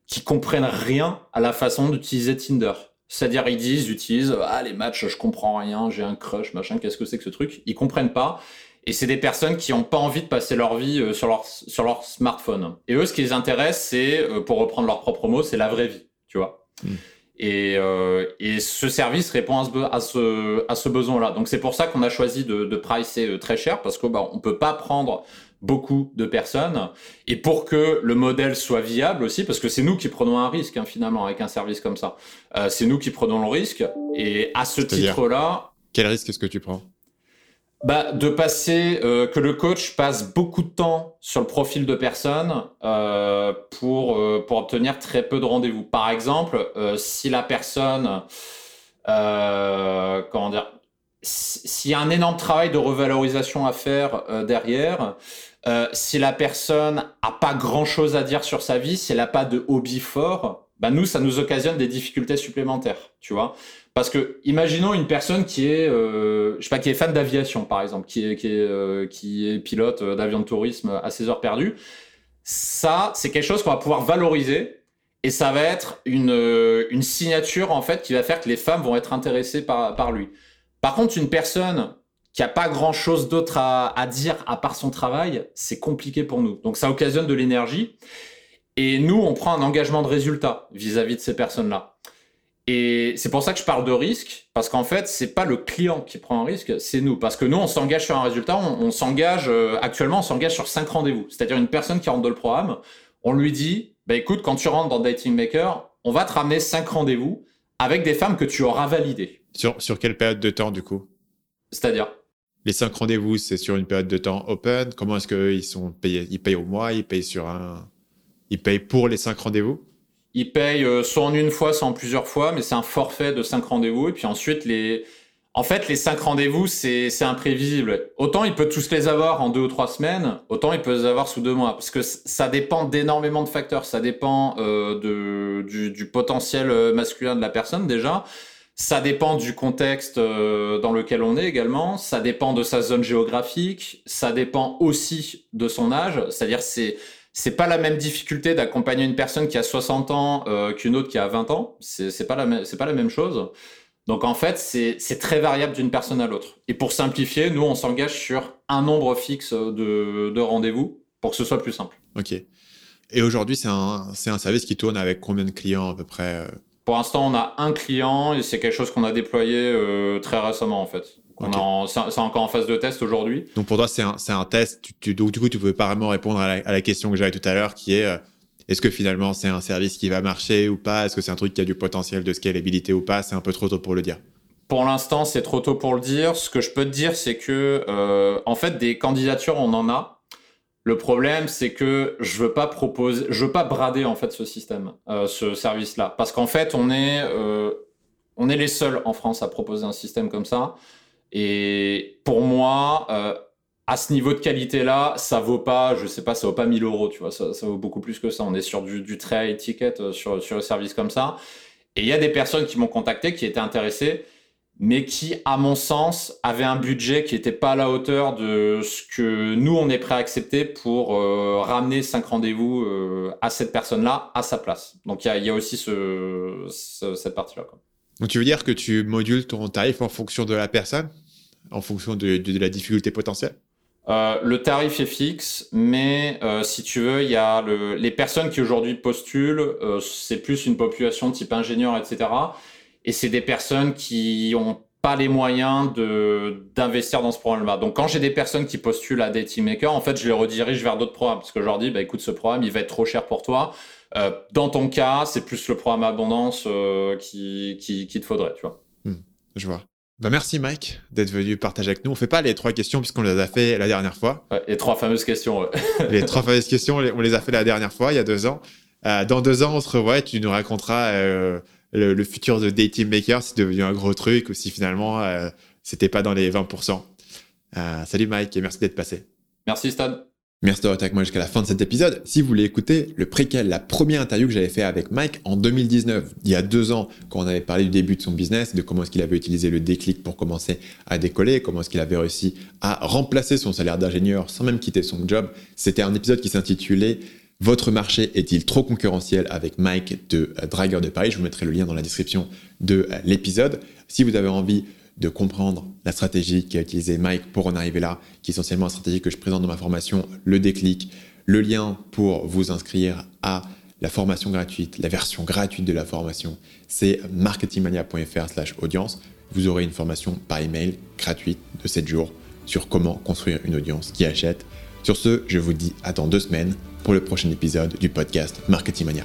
qui comprennent rien à la façon d'utiliser Tinder. C'est-à-dire, ils disent, utilisent, ah, les matchs, je comprends rien, j'ai un crush, machin, qu'est-ce que c'est que ce truc? Ils comprennent pas. Et c'est des personnes qui n'ont pas envie de passer leur vie euh, sur leur, sur leur smartphone. Et eux, ce qui les intéresse, c'est, euh, pour reprendre leurs propres mots, c'est la vraie vie, tu vois. Hmm. Et, euh, et, ce service répond à ce, à besoin-là. Donc c'est pour ça qu'on a choisi de, de pricer euh, très cher parce que bah, on peut pas prendre beaucoup de personnes et pour que le modèle soit viable aussi parce que c'est nous qui prenons un risque hein, finalement avec un service comme ça. Euh, c'est nous qui prenons le risque et à ce titre-là. Quel risque est-ce que tu prends? Bah, de passer, euh, que le coach passe beaucoup de temps sur le profil de personne euh, pour, euh, pour obtenir très peu de rendez-vous. Par exemple, si la personne, comment dire, s'il y a un énorme travail de revalorisation à faire derrière, si la personne a pas grand-chose à dire sur sa vie, si elle n'a pas de hobby fort, bah nous, ça nous occasionne des difficultés supplémentaires, tu vois. Parce que, imaginons une personne qui est, euh, je sais pas, qui est fan d'aviation, par exemple, qui est, qui est, euh, pilote euh, d'avion de tourisme à ses heures perdues. Ça, c'est quelque chose qu'on va pouvoir valoriser et ça va être une, une signature, en fait, qui va faire que les femmes vont être intéressées par, par lui. Par contre, une personne qui a pas grand chose d'autre à, à dire à part son travail, c'est compliqué pour nous. Donc, ça occasionne de l'énergie. Et nous, on prend un engagement de résultat vis-à-vis de ces personnes-là. Et c'est pour ça que je parle de risque, parce qu'en fait, c'est pas le client qui prend un risque, c'est nous. Parce que nous, on s'engage sur un résultat, on, s'engage, euh, actuellement, on s'engage sur cinq rendez-vous. C'est-à-dire une personne qui rentre dans le programme, on lui dit, bah écoute, quand tu rentres dans Dating Maker, on va te ramener cinq rendez-vous avec des femmes que tu auras validées. Sur, sur quelle période de temps, du coup? C'est-à-dire? Les cinq rendez-vous, c'est sur une période de temps open. Comment est-ce qu'ils sont payés? Ils payent au mois, ils payent sur un il paye pour les cinq rendez-vous? Il paye euh, soit en une fois, soit en plusieurs fois, mais c'est un forfait de cinq rendez-vous. Et puis ensuite, les... en fait, les cinq rendez-vous, c'est imprévisible. Autant il peut tous les avoir en deux ou trois semaines, autant il peut les avoir sous deux mois. Parce que ça dépend d'énormément de facteurs. Ça dépend euh, de, du, potentiel euh, masculin de la personne déjà. Ça dépend du contexte dans lequel on est également. Ça dépend de sa zone géographique. Ça dépend aussi de son âge. C'est-à-dire, c'est c'est pas la même difficulté d'accompagner une personne qui a 60 ans euh, qu'une autre qui a 20 ans. C'est pas la c'est pas la même chose. Donc en fait, c'est très variable d'une personne à l'autre. Et pour simplifier, nous on s'engage sur un nombre fixe de, de rendez-vous pour que ce soit plus simple. Ok. Et aujourd'hui, c'est un, un service qui tourne avec combien de clients à peu près euh? Pour l'instant, on a un client et c'est quelque chose qu'on a déployé euh, très récemment en fait. C'est encore en phase de test aujourd'hui. Donc pour toi, c'est un, un, test. Tu, donc du coup, tu ne pouvais pas vraiment répondre à la, question que j'avais tout à l'heure, qui est euh, est-ce que finalement c'est un service qui va marcher ou pas? Est-ce que c'est un truc qui a du potentiel de scalabilité ou pas? C'est un peu trop tôt pour le dire. Pour l'instant, c'est trop tôt pour le dire. Ce que je peux te dire, c'est que euh, en fait, des candidatures, on en a. Le problème, c'est que je veux pas proposer, je veux pas brader en fait ce système, euh, ce service-là, parce qu'en fait, on est, euh, on est les seuls en France à proposer un système comme ça. Et pour moi, euh, à ce niveau de qualité-là, ça vaut pas, je sais pas, ça vaut pas 1000 euros, tu vois, ça, vaut beaucoup plus que ça. On est sur du, très high ticket euh, sur, sur le service comme ça. Et il y a des personnes qui m'ont contacté, qui étaient intéressées, mais qui, à mon sens, avaient un budget qui n'était pas à la hauteur de ce que nous, on est prêt à accepter pour euh, ramener cinq rendez-vous à cette personne-là à sa place. Donc il y a, aussi ce, ce, cette partie-là. Donc tu veux dire que tu modules ton tarif en fonction de la personne, en fonction de, la difficulté potentielle? Euh, le tarif est fixe, mais euh, si tu veux, il y a le, les personnes qui aujourd'hui postulent, euh, c'est plus une population type ingénieur, etc. Et c'est des personnes qui ont pas les moyens de d'investir dans ce programme-là. Donc quand j'ai des personnes qui postulent à Dating Maker, en fait, je les redirige vers d'autres programmes parce que je leur dis, écoute, ce programme, il va être trop cher pour toi. Euh, dans ton cas, c'est plus le programme abondance euh, qui, qui, qui, te faudrait, tu vois. Hmm, je vois. Bah merci Mike d'être venu partager avec nous. On fait pas les trois questions puisqu'on les a fait la dernière fois. Ouais, les trois fameuses questions. Ouais. les trois fameuses questions, on les a fait la dernière fois, il y a deux ans. Euh, dans deux ans, on se revoit et tu nous raconteras euh, le, le, futur de Dating Maker, si c'est devenu un gros truc ou si finalement c'était pas dans les 20%. Euh, salut Mike et merci d'être passé. Merci Stan. Merci d'avoir été avec moi jusqu'à la fin de cet épisode. Si vous voulez écouter le préquel, la première interview que j'avais fait avec Mike en 2019, il y a deux ans, quand on avait parlé du début de son business, de comment est-ce qu'il avait utilisé le déclic pour commencer à décoller, comment est-ce qu'il avait réussi à remplacer son salaire d'ingénieur sans même quitter son job, c'était un épisode qui s'intitulait votre marché est-il trop concurrentiel avec Mike de Drager de Paris? Je vous mettrai le lien dans la description de l'épisode. Si vous avez envie de comprendre la stratégie qu'a utilisé Mike pour en arriver là, qui est essentiellement la stratégie que je présente dans ma formation, le déclic, le lien pour vous inscrire à la formation gratuite, la version gratuite de la formation, c'est marketingmania.fr slash audience. Vous aurez une formation par email gratuite de 7 jours sur comment construire une audience qui achète. Sur ce, je vous dis à dans deux semaines pour le prochain épisode du podcast Marketing Mania.